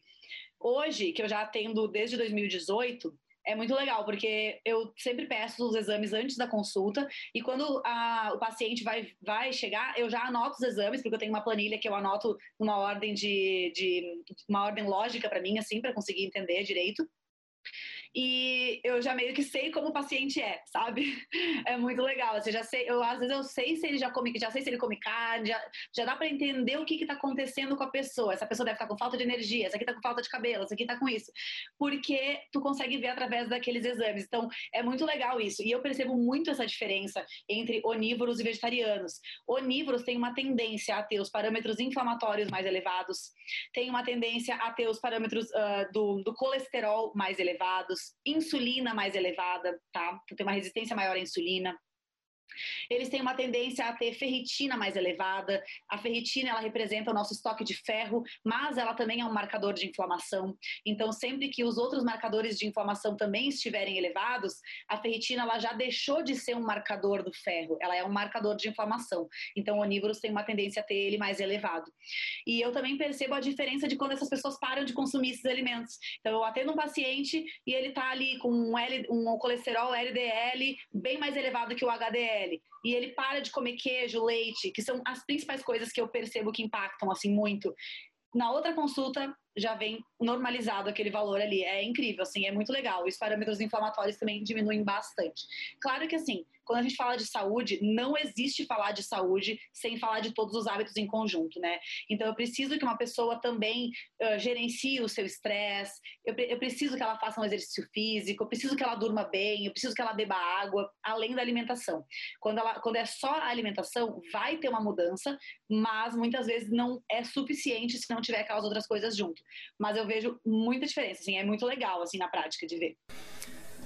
Hoje, que eu já atendo desde 2018, é muito legal, porque eu sempre peço os exames antes da consulta e quando a, o paciente vai, vai chegar, eu já anoto os exames, porque eu tenho uma planilha que eu anoto numa ordem de, de uma ordem lógica para mim, assim, para conseguir entender direito e eu já meio que sei como o paciente é, sabe? É muito legal. Você já sei, eu às vezes eu sei se ele já come, já sei se ele come carne, já, já dá para entender o que está acontecendo com a pessoa. Essa pessoa deve estar com falta de energia, essa aqui está com falta de cabelo, essa aqui está com isso. Porque tu consegue ver através daqueles exames. Então, é muito legal isso. E eu percebo muito essa diferença entre onívoros e vegetarianos. Onívoros têm uma tendência a ter os parâmetros inflamatórios mais elevados, tem uma tendência a ter os parâmetros uh, do, do colesterol mais elevados, insulina mais elevada, tá? Então, tem uma resistência maior à insulina. Eles têm uma tendência a ter ferritina mais elevada. A ferritina ela representa o nosso estoque de ferro, mas ela também é um marcador de inflamação. Então, sempre que os outros marcadores de inflamação também estiverem elevados, a ferritina ela já deixou de ser um marcador do ferro, ela é um marcador de inflamação. Então, onívoros têm uma tendência a ter ele mais elevado. E eu também percebo a diferença de quando essas pessoas param de consumir esses alimentos. Então, eu atendo um paciente e ele está ali com um, L, um colesterol LDL bem mais elevado que o HDL pele e ele para de comer queijo, leite, que são as principais coisas que eu percebo que impactam assim muito. Na outra consulta, já vem normalizado aquele valor ali. É incrível, assim, é muito legal. Os parâmetros inflamatórios também diminuem bastante. Claro que, assim, quando a gente fala de saúde, não existe falar de saúde sem falar de todos os hábitos em conjunto, né? Então, eu preciso que uma pessoa também uh, gerencie o seu estresse, eu, eu, preciso que ela faça um exercício físico, eu preciso que ela durma bem, eu preciso que ela beba água, além da alimentação. Quando, ela, quando é só a alimentação, vai ter uma mudança, mas muitas vezes não é suficiente se não tiver aquelas outras coisas junto. Mas eu vejo muita diferença, assim, é muito legal, assim, na prática de ver.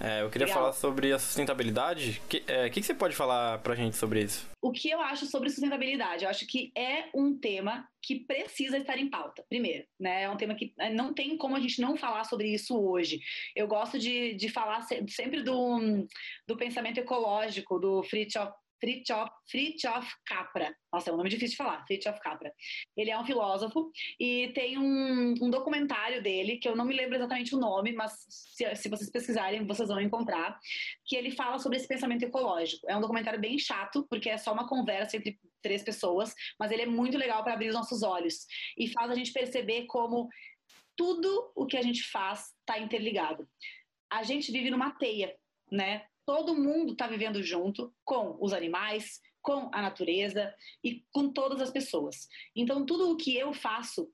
É, eu queria Legal. falar sobre a sustentabilidade. O que, é, que, que você pode falar pra gente sobre isso? O que eu acho sobre sustentabilidade? Eu acho que é um tema que precisa estar em pauta, primeiro. Né? É um tema que é, não tem como a gente não falar sobre isso hoje. Eu gosto de, de falar sempre do, do pensamento ecológico, do Fritjof Fritjof, Capra. Nossa, é um nome difícil de falar, Fritjof Capra. Ele é um filósofo e tem um, um, documentário dele, que eu não me lembro exatamente o nome, mas se, se, vocês pesquisarem, vocês vão encontrar, que ele fala sobre esse pensamento ecológico. É um documentário bem chato, porque é só uma conversa entre três pessoas, mas ele é muito legal para abrir os nossos olhos e faz a gente perceber como tudo o que a gente faz está interligado. A gente vive numa teia, né? Todo mundo está vivendo junto com os animais, com a natureza e com todas as pessoas. Então, tudo o que eu faço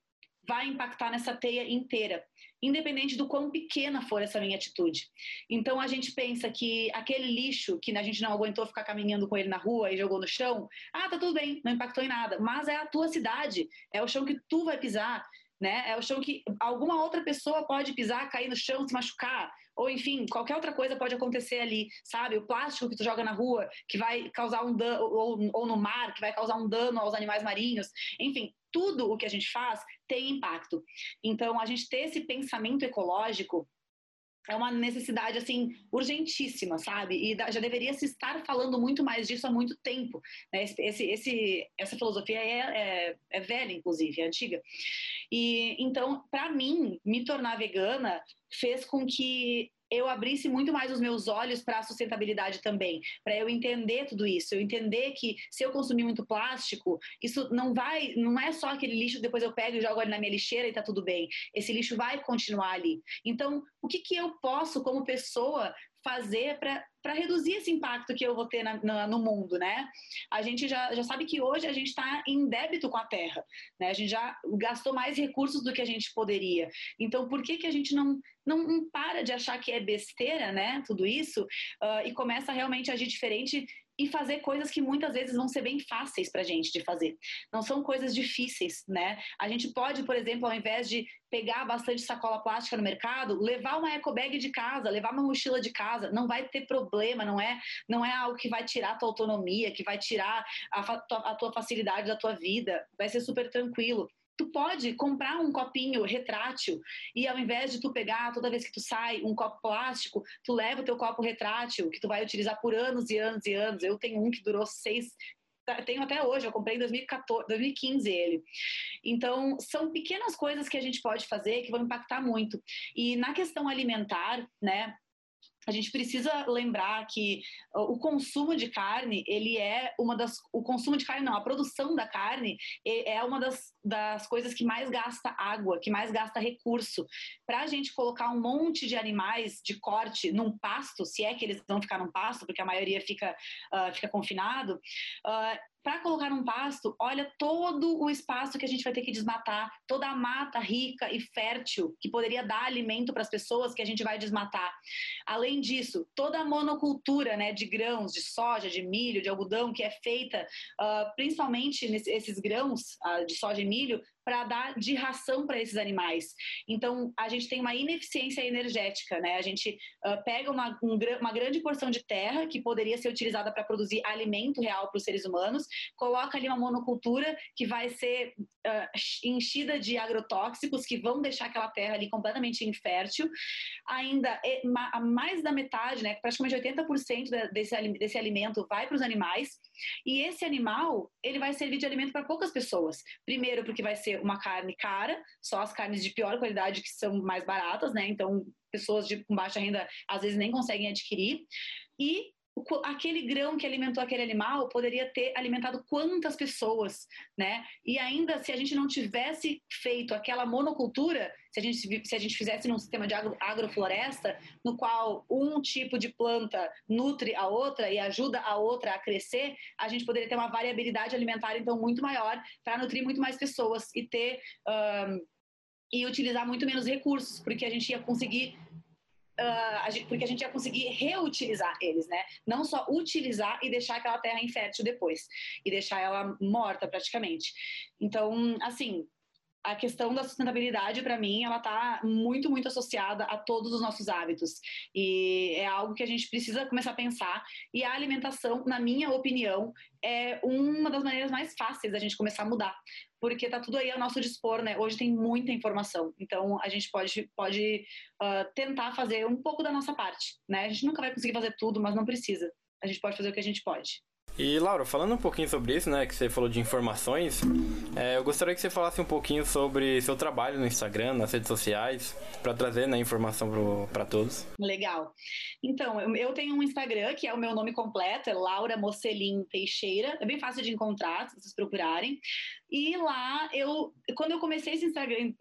vai impactar nessa teia inteira, independente do quão pequena for essa minha atitude. Então, a gente pensa que aquele lixo que a gente não aguentou ficar caminhando com ele na rua e jogou no chão, ah, tá tudo bem, não impactou em nada. Mas é a tua cidade, é o chão que tu vai pisar, né? É o chão que alguma outra pessoa pode pisar, cair no chão, se machucar ou enfim, qualquer outra coisa pode acontecer ali, sabe? O plástico que tu joga na rua, que vai causar um dano, ou, ou no mar, que vai causar um dano aos animais marinhos, enfim, tudo o que a gente faz tem impacto. Então, a gente ter esse pensamento ecológico é uma necessidade assim urgentíssima, sabe? E já deveria se estar falando muito mais disso há muito tempo. Né? Esse, esse, essa filosofia é, é, é velha, inclusive, é antiga. E então, para mim, me tornar vegana fez com que eu abrisse muito mais os meus olhos para a sustentabilidade também, para eu entender tudo isso, eu entender que se eu consumir muito plástico, isso não vai, não é só aquele lixo que depois eu pego e jogo ali na minha lixeira e tá tudo bem. Esse lixo vai continuar ali. Então, o que, que eu posso, como pessoa, fazer para reduzir esse impacto que eu vou ter na, na, no mundo, né? A gente já, já sabe que hoje a gente está em débito com a Terra, né? A gente já gastou mais recursos do que a gente poderia. Então, por que, que a gente não, não para de achar que é besteira, né? Tudo isso uh, e começa realmente a agir diferente e fazer coisas que muitas vezes vão ser bem fáceis para a gente de fazer. Não são coisas difíceis, né? A gente pode, por exemplo, ao invés de pegar bastante sacola plástica no mercado, levar uma eco bag de casa, levar uma mochila de casa, não vai ter problema, não é, não é algo que vai tirar a tua autonomia, que vai tirar a, a tua facilidade da tua vida, vai ser super tranquilo tu pode comprar um copinho retrátil e ao invés de tu pegar toda vez que tu sai um copo plástico, tu leva o teu copo retrátil que tu vai utilizar por anos e anos e anos. Eu tenho um que durou seis, tenho até hoje, eu comprei em 2014, 2015 ele. Então, são pequenas coisas que a gente pode fazer que vão impactar muito. E na questão alimentar, né, a gente precisa lembrar que o consumo de carne, ele é uma das. O consumo de carne, não, a produção da carne é uma das, das coisas que mais gasta água, que mais gasta recurso. Para a gente colocar um monte de animais de corte num pasto, se é que eles vão ficar num pasto, porque a maioria fica, uh, fica confinado, uh, para colocar num pasto, olha todo o espaço que a gente vai ter que desmatar, toda a mata rica e fértil que poderia dar alimento para as pessoas que a gente vai desmatar. Além disso, toda a monocultura né, de grãos, de soja, de milho, de algodão que é feita, uh, principalmente nesses grãos uh, de soja e milho, para dar de ração para esses animais. Então, a gente tem uma ineficiência energética, né? A gente uh, pega uma, um, uma grande porção de terra que poderia ser utilizada para produzir alimento real para os seres humanos, coloca ali uma monocultura que vai ser uh, enchida de agrotóxicos que vão deixar aquela terra ali completamente infértil. Ainda, mais da metade, né? Praticamente 80% desse, desse alimento vai para os animais. E esse animal, ele vai servir de alimento para poucas pessoas. Primeiro, porque vai ser uma carne cara, só as carnes de pior qualidade que são mais baratas, né? Então, pessoas de, com baixa renda às vezes nem conseguem adquirir. E aquele grão que alimentou aquele animal poderia ter alimentado quantas pessoas, né? E ainda se a gente não tivesse feito aquela monocultura, se a gente, se a gente fizesse num sistema de agro, agrofloresta, no qual um tipo de planta nutre a outra e ajuda a outra a crescer, a gente poderia ter uma variabilidade alimentar então muito maior para nutrir muito mais pessoas e ter um, e utilizar muito menos recursos, porque a gente ia conseguir Uh, a gente, porque a gente ia conseguir reutilizar eles, né? Não só utilizar e deixar aquela terra infértil depois e deixar ela morta praticamente. Então, assim, a questão da sustentabilidade, para mim, ela está muito, muito associada a todos os nossos hábitos. E é algo que a gente precisa começar a pensar. E a alimentação, na minha opinião, é uma das maneiras mais fáceis da gente começar a mudar. Porque tá tudo aí ao nosso dispor, né? Hoje tem muita informação. Então, a gente pode, pode uh, tentar fazer um pouco da nossa parte, né? A gente nunca vai conseguir fazer tudo, mas não precisa. A gente pode fazer o que a gente pode. E Laura, falando um pouquinho sobre isso, né, que você falou de informações, é, eu gostaria que você falasse um pouquinho sobre seu trabalho no Instagram, nas redes sociais, para trazer né, informação para todos. Legal. Então, eu tenho um Instagram que é o meu nome completo, é Laura Mocelin Teixeira. É bem fácil de encontrar, se vocês procurarem. E lá, eu, quando eu comecei esse Instagram,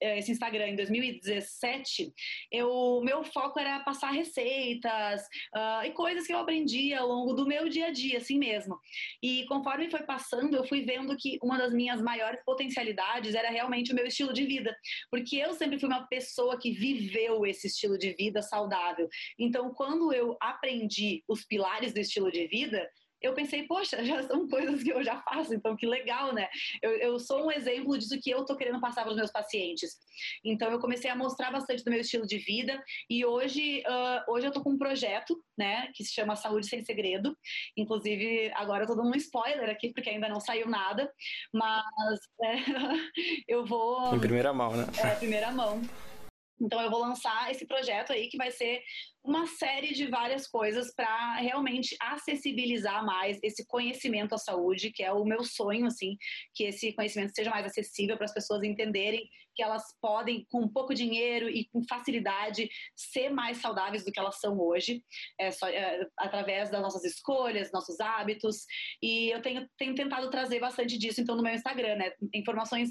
esse Instagram em 2017, eu, meu foco era passar receitas uh, e coisas que eu aprendi ao longo do meu dia a dia, assim mesmo. E conforme foi passando, eu fui vendo que uma das minhas maiores potencialidades era realmente o meu estilo de vida, porque eu sempre fui uma pessoa que viveu esse estilo de vida saudável. Então, quando eu aprendi os pilares do estilo de vida, eu pensei, poxa, já são coisas que eu já faço, então que legal, né? Eu, eu sou um exemplo disso que eu tô querendo passar para os meus pacientes. Então eu comecei a mostrar bastante do meu estilo de vida e hoje, uh, hoje eu tô com um projeto, né, que se chama Saúde Sem Segredo. Inclusive, agora eu tô dando um spoiler aqui, porque ainda não saiu nada, mas é, eu vou. Em primeira mão, né? É, primeira mão. Então eu vou lançar esse projeto aí que vai ser uma série de várias coisas para realmente acessibilizar mais esse conhecimento à saúde, que é o meu sonho, assim, que esse conhecimento seja mais acessível para as pessoas entenderem que elas podem, com pouco dinheiro e com facilidade, ser mais saudáveis do que elas são hoje, é só, é, através das nossas escolhas, nossos hábitos. E eu tenho, tenho tentado trazer bastante disso, então, no meu Instagram, né? Informações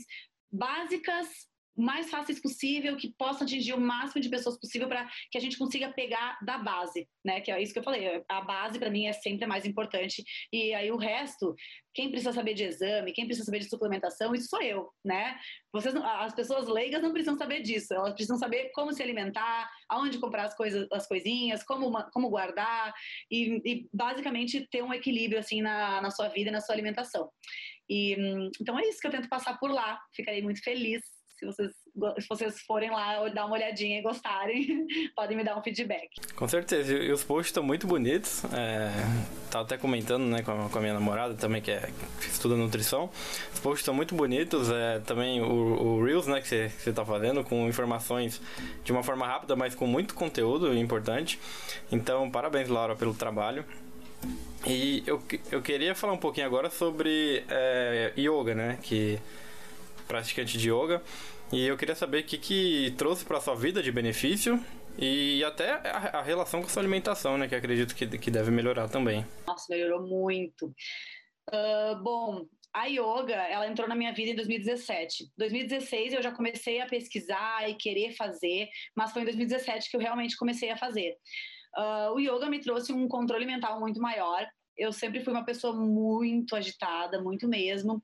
básicas mais fáceis possível, que possa atingir o máximo de pessoas possível para que a gente consiga pegar da base, né? Que é isso que eu falei. A base para mim é sempre mais importante e aí o resto, quem precisa saber de exame, quem precisa saber de suplementação, isso sou eu, né? Vocês, as pessoas leigas não precisam saber disso. Elas precisam saber como se alimentar, aonde comprar as coisas, as coisinhas, como como guardar e, e basicamente ter um equilíbrio assim na, na sua vida na sua alimentação. E hum, então é isso que eu tento passar por lá. Ficarei muito feliz se vocês, se vocês forem lá dar uma olhadinha e gostarem, podem me dar um feedback. Com certeza, e os posts estão muito bonitos. É, tava até comentando né, com, a, com a minha namorada também, que, é, que estuda nutrição. Os posts estão muito bonitos. É, também o, o Reels né, que você está fazendo, com informações de uma forma rápida, mas com muito conteúdo importante. Então, parabéns, Laura, pelo trabalho. E eu, eu queria falar um pouquinho agora sobre é, yoga, né? Que praticante de yoga. E eu queria saber o que, que trouxe para sua vida de benefício e até a, a, relação com a sua alimentação, né? Que acredito que, que deve melhorar também. Nossa, melhorou muito. Uh, bom, a yoga, ela entrou na minha vida em 2017. 2016 eu já comecei a pesquisar e querer fazer, mas foi em 2017 que eu realmente comecei a fazer. Uh, o yoga me trouxe um controle mental muito maior, eu sempre fui uma pessoa muito agitada, muito mesmo.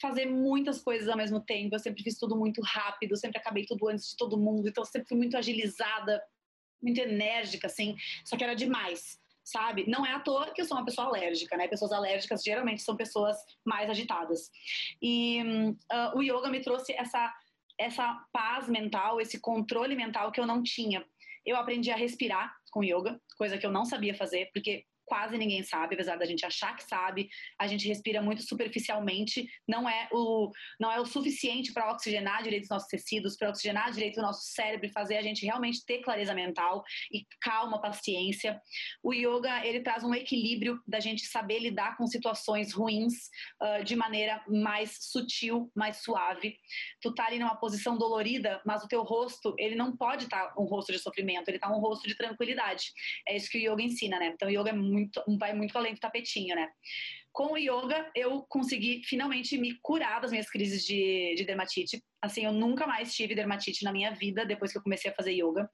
Fazer muitas coisas ao mesmo tempo, eu sempre fiz tudo muito rápido, sempre acabei tudo antes de todo mundo, então sempre fui muito agilizada, muito enérgica, assim, só que era demais. Sabe? Não é à toa que eu sou uma pessoa alérgica, né? Pessoas alérgicas geralmente são pessoas mais agitadas. E uh, o yoga me trouxe essa, essa paz mental, esse controle mental que eu não tinha. Eu aprendi a respirar com yoga, coisa que eu não sabia fazer, porque quase ninguém sabe, apesar da gente achar que sabe. A gente respira muito superficialmente, não é o, não é o suficiente para oxigenar direito os nossos tecidos, para oxigenar direito o nosso cérebro e fazer a gente realmente ter clareza mental e calma, paciência. O yoga, ele traz um equilíbrio da gente saber lidar com situações ruins uh, de maneira mais sutil, mais suave. Tu tá ali numa posição dolorida, mas o teu rosto, ele não pode estar tá um rosto de sofrimento, ele tá um rosto de tranquilidade. É isso que o yoga ensina, né? Então, o yoga é muito muito, vai muito além do tapetinho, né? Com o yoga, eu consegui finalmente me curar das minhas crises de, de dermatite. Assim, eu nunca mais tive dermatite na minha vida depois que eu comecei a fazer yoga.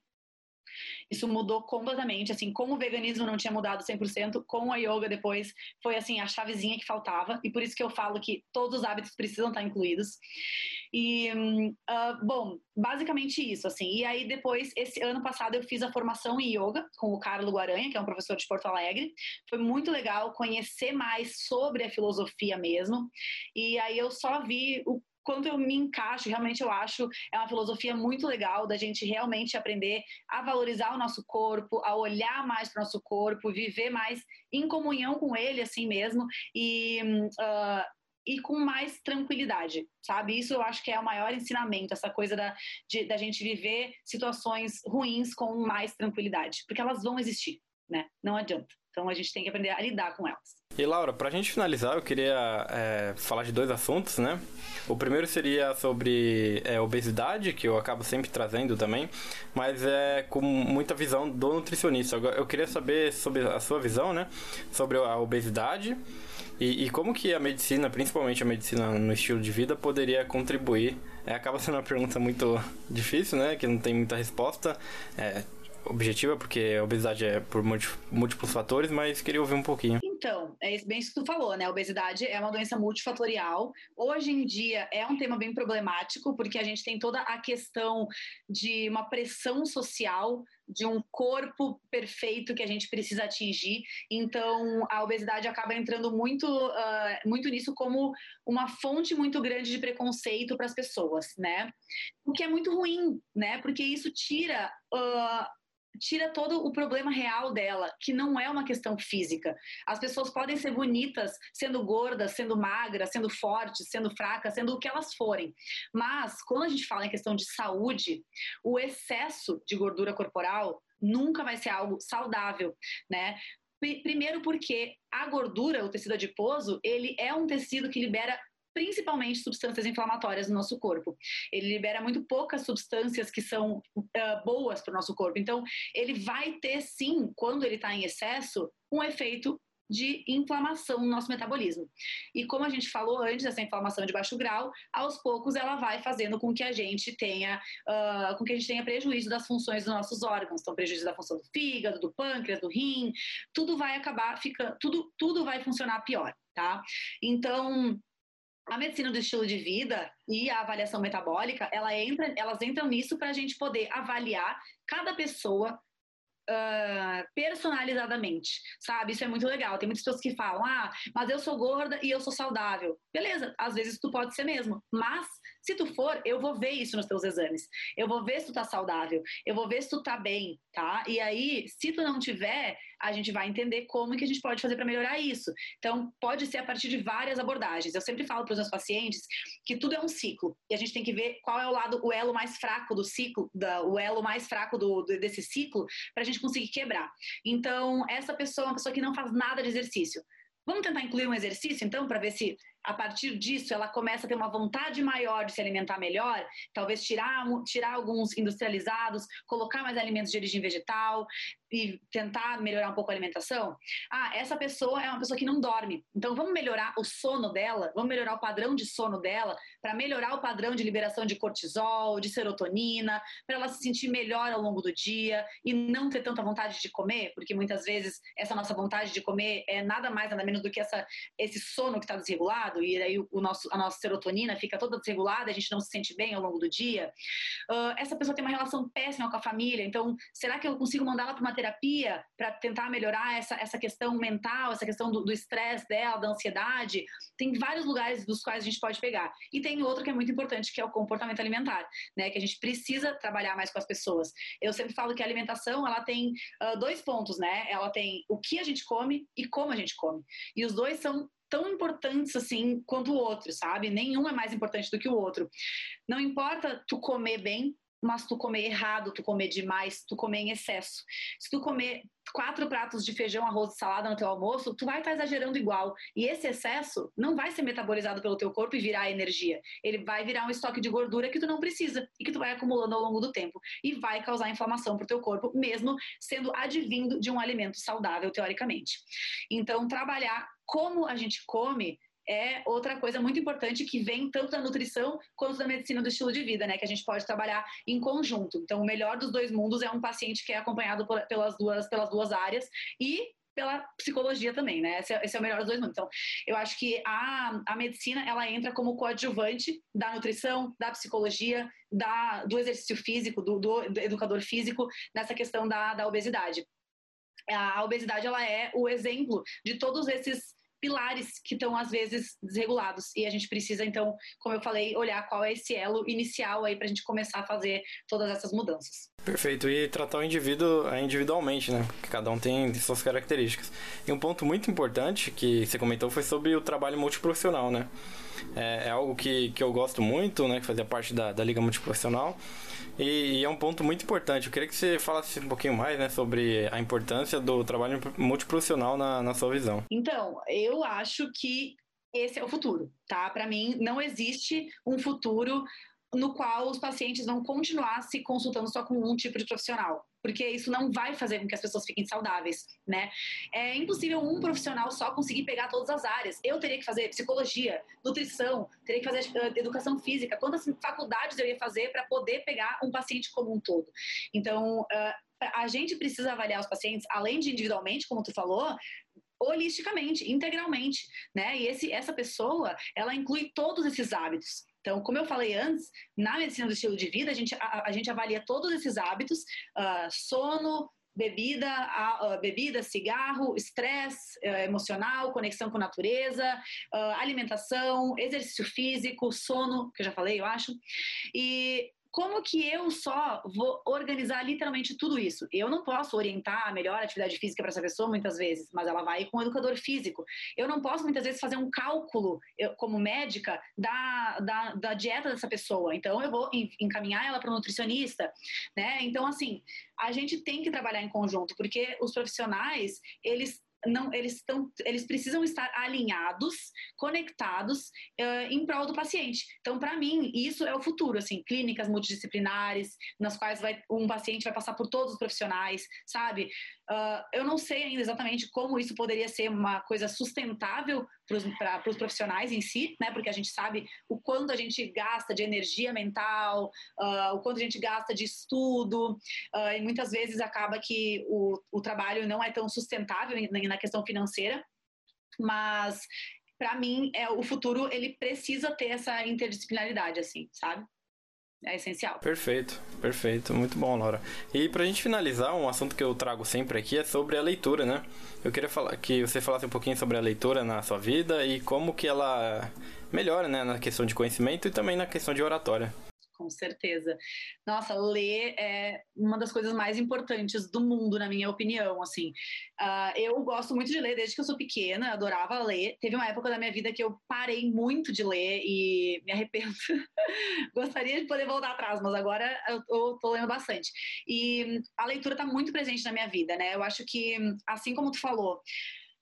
Isso mudou completamente, assim, como o veganismo não tinha mudado 100%, com a yoga depois foi assim a chavezinha que faltava, e por isso que eu falo que todos os hábitos precisam estar incluídos. E, uh, bom, basicamente isso, assim. E aí depois, esse ano passado, eu fiz a formação em yoga com o Carlos Guaranha, que é um professor de Porto Alegre. Foi muito legal conhecer mais sobre a filosofia mesmo. E aí eu só vi o quanto eu me encaixo, realmente eu acho, é uma filosofia muito legal da gente realmente aprender a valorizar o nosso corpo, a olhar mais para o nosso corpo, viver mais em comunhão com ele, assim mesmo, e. Uh, e com mais tranquilidade, sabe? Isso eu acho que é o maior ensinamento, essa coisa da, de, da gente viver situações ruins com mais tranquilidade, porque elas vão existir, né? Não adianta. Então a gente tem que aprender a lidar com elas. E Laura, para a gente finalizar, eu queria é, falar de dois assuntos, né? O primeiro seria sobre é, obesidade, que eu acabo sempre trazendo também, mas é com muita visão do nutricionista. Eu queria saber sobre a sua visão, né? Sobre a obesidade e, e como que a medicina, principalmente a medicina no estilo de vida, poderia contribuir. É, acaba sendo uma pergunta muito difícil, né? Que não tem muita resposta. É, objetiva, porque a obesidade é por múltiplos fatores, mas queria ouvir um pouquinho. Então, é bem isso que tu falou, né? A obesidade é uma doença multifatorial. Hoje em dia é um tema bem problemático, porque a gente tem toda a questão de uma pressão social de um corpo perfeito que a gente precisa atingir. Então, a obesidade acaba entrando muito, uh, muito nisso como uma fonte muito grande de preconceito para as pessoas, né? O que é muito ruim, né? Porque isso tira uh, tira todo o problema real dela, que não é uma questão física. As pessoas podem ser bonitas sendo gordas, sendo magras, sendo fortes, sendo fracas, sendo o que elas forem. Mas quando a gente fala em questão de saúde, o excesso de gordura corporal nunca vai ser algo saudável, né? Primeiro porque a gordura, o tecido adiposo, ele é um tecido que libera principalmente substâncias inflamatórias no nosso corpo. Ele libera muito poucas substâncias que são uh, boas para o nosso corpo. Então, ele vai ter sim, quando ele está em excesso, um efeito de inflamação no nosso metabolismo. E como a gente falou antes, essa inflamação de baixo grau, aos poucos ela vai fazendo com que a gente tenha, uh, com que a gente tenha prejuízo das funções dos nossos órgãos, então prejuízo da função do fígado, do pâncreas, do rim, tudo vai acabar ficando, tudo, tudo vai funcionar pior, tá? Então, a medicina do estilo de vida e a avaliação metabólica, ela entra, elas entram nisso para a gente poder avaliar cada pessoa uh, personalizadamente, sabe? Isso é muito legal. Tem muitas pessoas que falam, ah, mas eu sou gorda e eu sou saudável. Beleza, às vezes tu pode ser mesmo, mas se tu for, eu vou ver isso nos teus exames. Eu vou ver se tu tá saudável, eu vou ver se tu tá bem, tá? E aí, se tu não tiver, a gente vai entender como que a gente pode fazer para melhorar isso. Então, pode ser a partir de várias abordagens. Eu sempre falo para os meus pacientes que tudo é um ciclo e a gente tem que ver qual é o lado, o elo mais fraco do ciclo, da, o elo mais fraco do, desse ciclo, para a gente conseguir quebrar. Então, essa pessoa é uma pessoa que não faz nada de exercício. Vamos tentar incluir um exercício, então, para ver se a partir disso ela começa a ter uma vontade maior de se alimentar melhor, talvez tirar, tirar alguns industrializados, colocar mais alimentos de origem vegetal e tentar melhorar um pouco a alimentação. Ah, essa pessoa é uma pessoa que não dorme. Então vamos melhorar o sono dela, vamos melhorar o padrão de sono dela para melhorar o padrão de liberação de cortisol, de serotonina, para ela se sentir melhor ao longo do dia e não ter tanta vontade de comer, porque muitas vezes essa nossa vontade de comer é nada mais nada menos do que essa esse sono que está desregulado e aí o nosso, a nossa serotonina fica toda desregulada, a gente não se sente bem ao longo do dia. Uh, essa pessoa tem uma relação péssima com a família, então será que eu consigo mandá-la para uma terapia para tentar melhorar essa, essa questão mental, essa questão do estresse dela, da ansiedade? Tem vários lugares dos quais a gente pode pegar. E tem outro que é muito importante, que é o comportamento alimentar, né? Que a gente precisa trabalhar mais com as pessoas. Eu sempre falo que a alimentação, ela tem uh, dois pontos, né? Ela tem o que a gente come e como a gente come. E os dois são tão importantes assim quanto o outro, sabe? Nenhum é mais importante do que o outro. Não importa tu comer bem, mas tu comer errado, tu comer demais, tu comer em excesso. Se tu comer quatro pratos de feijão, arroz e salada no teu almoço, tu vai estar tá exagerando igual. E esse excesso não vai ser metabolizado pelo teu corpo e virar energia. Ele vai virar um estoque de gordura que tu não precisa e que tu vai acumulando ao longo do tempo e vai causar inflamação pro teu corpo, mesmo sendo advindo de um alimento saudável teoricamente. Então, trabalhar como a gente come é outra coisa muito importante que vem tanto da nutrição quanto da medicina do estilo de vida, né? Que a gente pode trabalhar em conjunto. Então, o melhor dos dois mundos é um paciente que é acompanhado por, pelas, duas, pelas duas áreas e pela psicologia também, né? Esse é, esse é, o melhor dos dois mundos. Então, eu acho que a, a medicina, ela entra como coadjuvante da nutrição, da psicologia, da, do exercício físico, do, do, do educador físico, nessa questão da, da obesidade. A obesidade, ela é o exemplo de todos esses pilares que estão às vezes desregulados e a gente precisa então, como eu falei, olhar qual é esse elo inicial aí para a gente começar a fazer todas essas mudanças. Perfeito, e tratar o indivíduo é, individualmente, né? Porque cada um tem suas características. E um ponto muito importante que você comentou foi sobre o trabalho multiprofissional, né? É, é algo que, que eu gosto muito, né? Que fazia parte da, da Liga Multiprofissional. E, e, é um ponto muito importante. Eu queria que você falasse um pouquinho mais, né, sobre a importância do trabalho multiprofissional na, na sua visão. Então, eu acho que esse é o futuro, tá? Para mim, não existe um futuro no qual os pacientes vão continuar se consultando só com um tipo de profissional, porque isso não vai fazer com que as pessoas fiquem saudáveis, né? É impossível um profissional só conseguir pegar todas as áreas. Eu teria que fazer psicologia, nutrição, teria que fazer eh, educação física. Quantas faculdades eu ia fazer para poder pegar um paciente como um todo? Então, a gente precisa avaliar os pacientes, além de individualmente, como tu falou, holisticamente, integralmente, né? E esse, essa pessoa, ela inclui todos esses hábitos. Então, como eu falei antes, na medicina do estilo de vida, a gente, a, a gente avalia todos esses hábitos, uh, sono, bebida, uh, bebida, cigarro, estresse uh, emocional, conexão com a natureza, alimentação, exercício físico, sono, que eu já falei, eu acho. E como que eu só vou organizar literalmente tudo isso? Eu não posso orientar a melhor atividade física para essa pessoa muitas vezes, mas ela vai com um educador físico. Eu não posso muitas vezes fazer um cálculo, eu, como médica, da, da, da, dieta dessa pessoa. Então, eu vou encaminhar ela para um nutricionista, né? Então, assim, a gente tem que trabalhar em conjunto, porque os profissionais, eles não, eles, estão, eles precisam estar alinhados, conectados uh, em prol do paciente. Então, para mim, isso é o futuro, assim, clínicas multidisciplinares, nas quais vai, um paciente vai passar por todos os profissionais, sabe? Uh, eu não sei ainda exatamente como isso poderia ser uma coisa sustentável para os profissionais em si, né? Porque a gente sabe o quanto a gente gasta de energia mental, uh, o quanto a gente gasta de estudo, uh, e muitas vezes acaba que o, o trabalho não é tão sustentável na questão financeira, mas para mim é o futuro ele precisa ter essa interdisciplinaridade assim, sabe? É essencial. Perfeito, perfeito, muito bom, Laura. E pra gente finalizar, um assunto que eu trago sempre aqui é sobre a leitura, né? Eu queria falar que você falasse um pouquinho sobre a leitura na sua vida e como que ela melhora, né, na questão de conhecimento e também na questão de oratória com certeza. Nossa, ler é uma das coisas mais importantes do mundo, na minha opinião, assim. Uh, eu gosto muito de ler desde que eu sou pequena, adorava ler. Teve uma época da minha vida que eu parei muito de ler e me arrependo. Gostaria de poder voltar atrás, mas agora eu tô, tô lendo bastante. E a leitura está muito presente na minha vida, né? Eu acho que, assim como tu falou,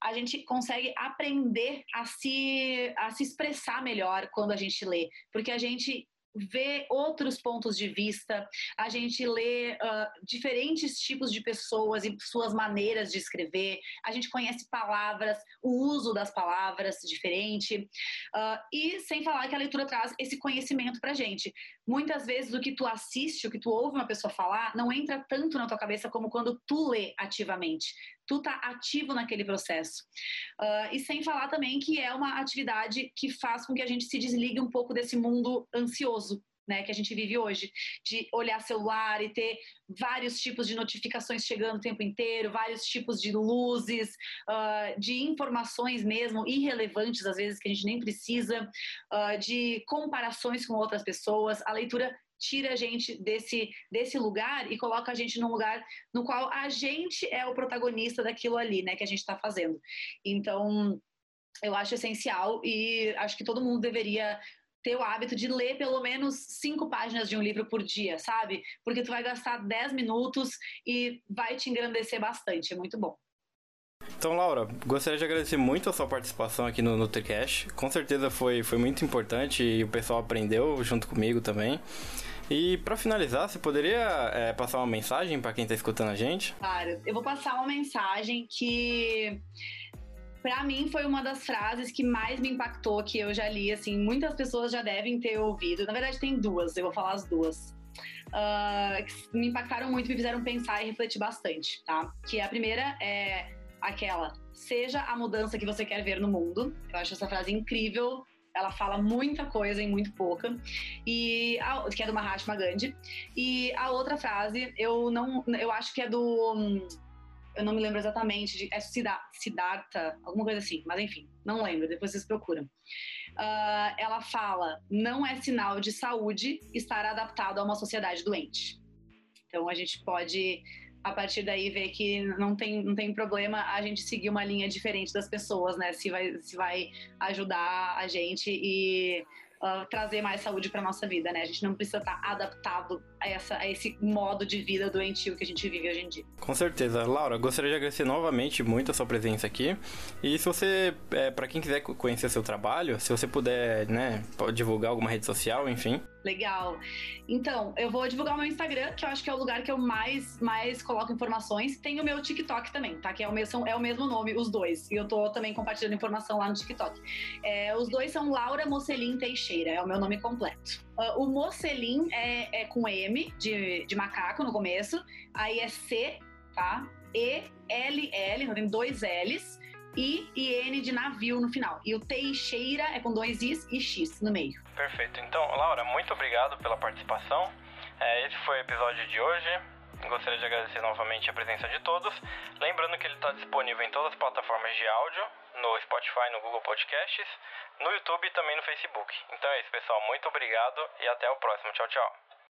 a gente consegue aprender a se, a se expressar melhor quando a gente lê, porque a gente vê outros pontos de vista, a gente lê uh, diferentes tipos de pessoas e suas maneiras de escrever, a gente conhece palavras, o uso das palavras diferente, uh, e sem falar que a leitura traz esse conhecimento pra gente. Muitas vezes o que tu assiste, o que tu ouve uma pessoa falar, não entra tanto na tua cabeça como quando tu lê ativamente tu tá ativo naquele processo. Uh, e sem falar também que é uma atividade que faz com que a gente se desligue um pouco desse mundo ansioso. Né, que a gente vive hoje, de olhar celular e ter vários tipos de notificações chegando o tempo inteiro, vários tipos de luzes, uh, de informações mesmo irrelevantes, às vezes que a gente nem precisa, uh, de comparações com outras pessoas. A leitura tira a gente desse, desse lugar e coloca a gente num lugar no qual a gente é o protagonista daquilo ali, né, que a gente está fazendo. Então, eu acho essencial e acho que todo mundo deveria ter o hábito de ler pelo menos cinco páginas de um livro por dia, sabe? Porque tu vai gastar dez minutos e vai te engrandecer bastante, é muito bom. Então, Laura, gostaria de agradecer muito a sua participação aqui no NutriCast. Com certeza foi, foi muito importante e o pessoal aprendeu junto comigo também. E para finalizar, você poderia é, passar uma mensagem para quem está escutando a gente? Claro, eu vou passar uma mensagem que para mim foi uma das frases que mais me impactou que eu já li, assim, muitas pessoas já devem ter ouvido. Na verdade, tem duas, eu vou falar as duas. Uh, que me impactaram muito, me fizeram pensar e refletir bastante, tá? Que a primeira é aquela: seja a mudança que você quer ver no mundo. Eu acho essa frase incrível ela fala muita coisa em muito pouca, e a, que é do Mahatma Gandhi. E a outra frase, eu não, eu acho que é do, eu não me lembro exatamente, é Siddhartha, alguma coisa assim, mas enfim, não lembro, depois vocês procuram. Uh, ela fala: não é sinal de saúde estar adaptado a uma sociedade doente. Então a gente pode a partir daí ver que não tem, não tem problema a gente seguir uma linha diferente das pessoas, né? Se vai, se vai ajudar a gente e uh, trazer mais saúde para nossa vida, né? A gente não precisa estar tá adaptado a, essa, a esse modo de vida doentio que a gente vive hoje em dia. Com certeza. Laura, gostaria de agradecer novamente muito a sua presença aqui. E se você, é, para quem quiser conhecer seu trabalho, se você puder, né, divulgar alguma rede social, enfim. Legal. Então, eu vou divulgar o meu Instagram, que eu acho que é o lugar que eu mais, mais coloco informações. Tem o meu TikTok também, tá? Que é o, mesmo, é o mesmo nome, os dois. E eu tô também compartilhando informação lá no TikTok. É, os dois são Laura Mocelin Teixeira, é o meu nome completo. Uh, o Mocelin é, é, com M, de, de macaco no começo. Aí é C, tá? E, L, L, tem dois L's. I e N de navio no final. E o Teixeira é com dois Is e X no meio. Perfeito. Então, Laura, muito obrigado pela participação. É, esse foi o episódio de hoje. Gostaria de agradecer novamente a presença de todos. Lembrando que ele está disponível em todas as plataformas de áudio, no Spotify, no Google Podcasts, no YouTube e também no Facebook. Então é isso, pessoal. Muito obrigado e até o próximo. Tchau, tchau.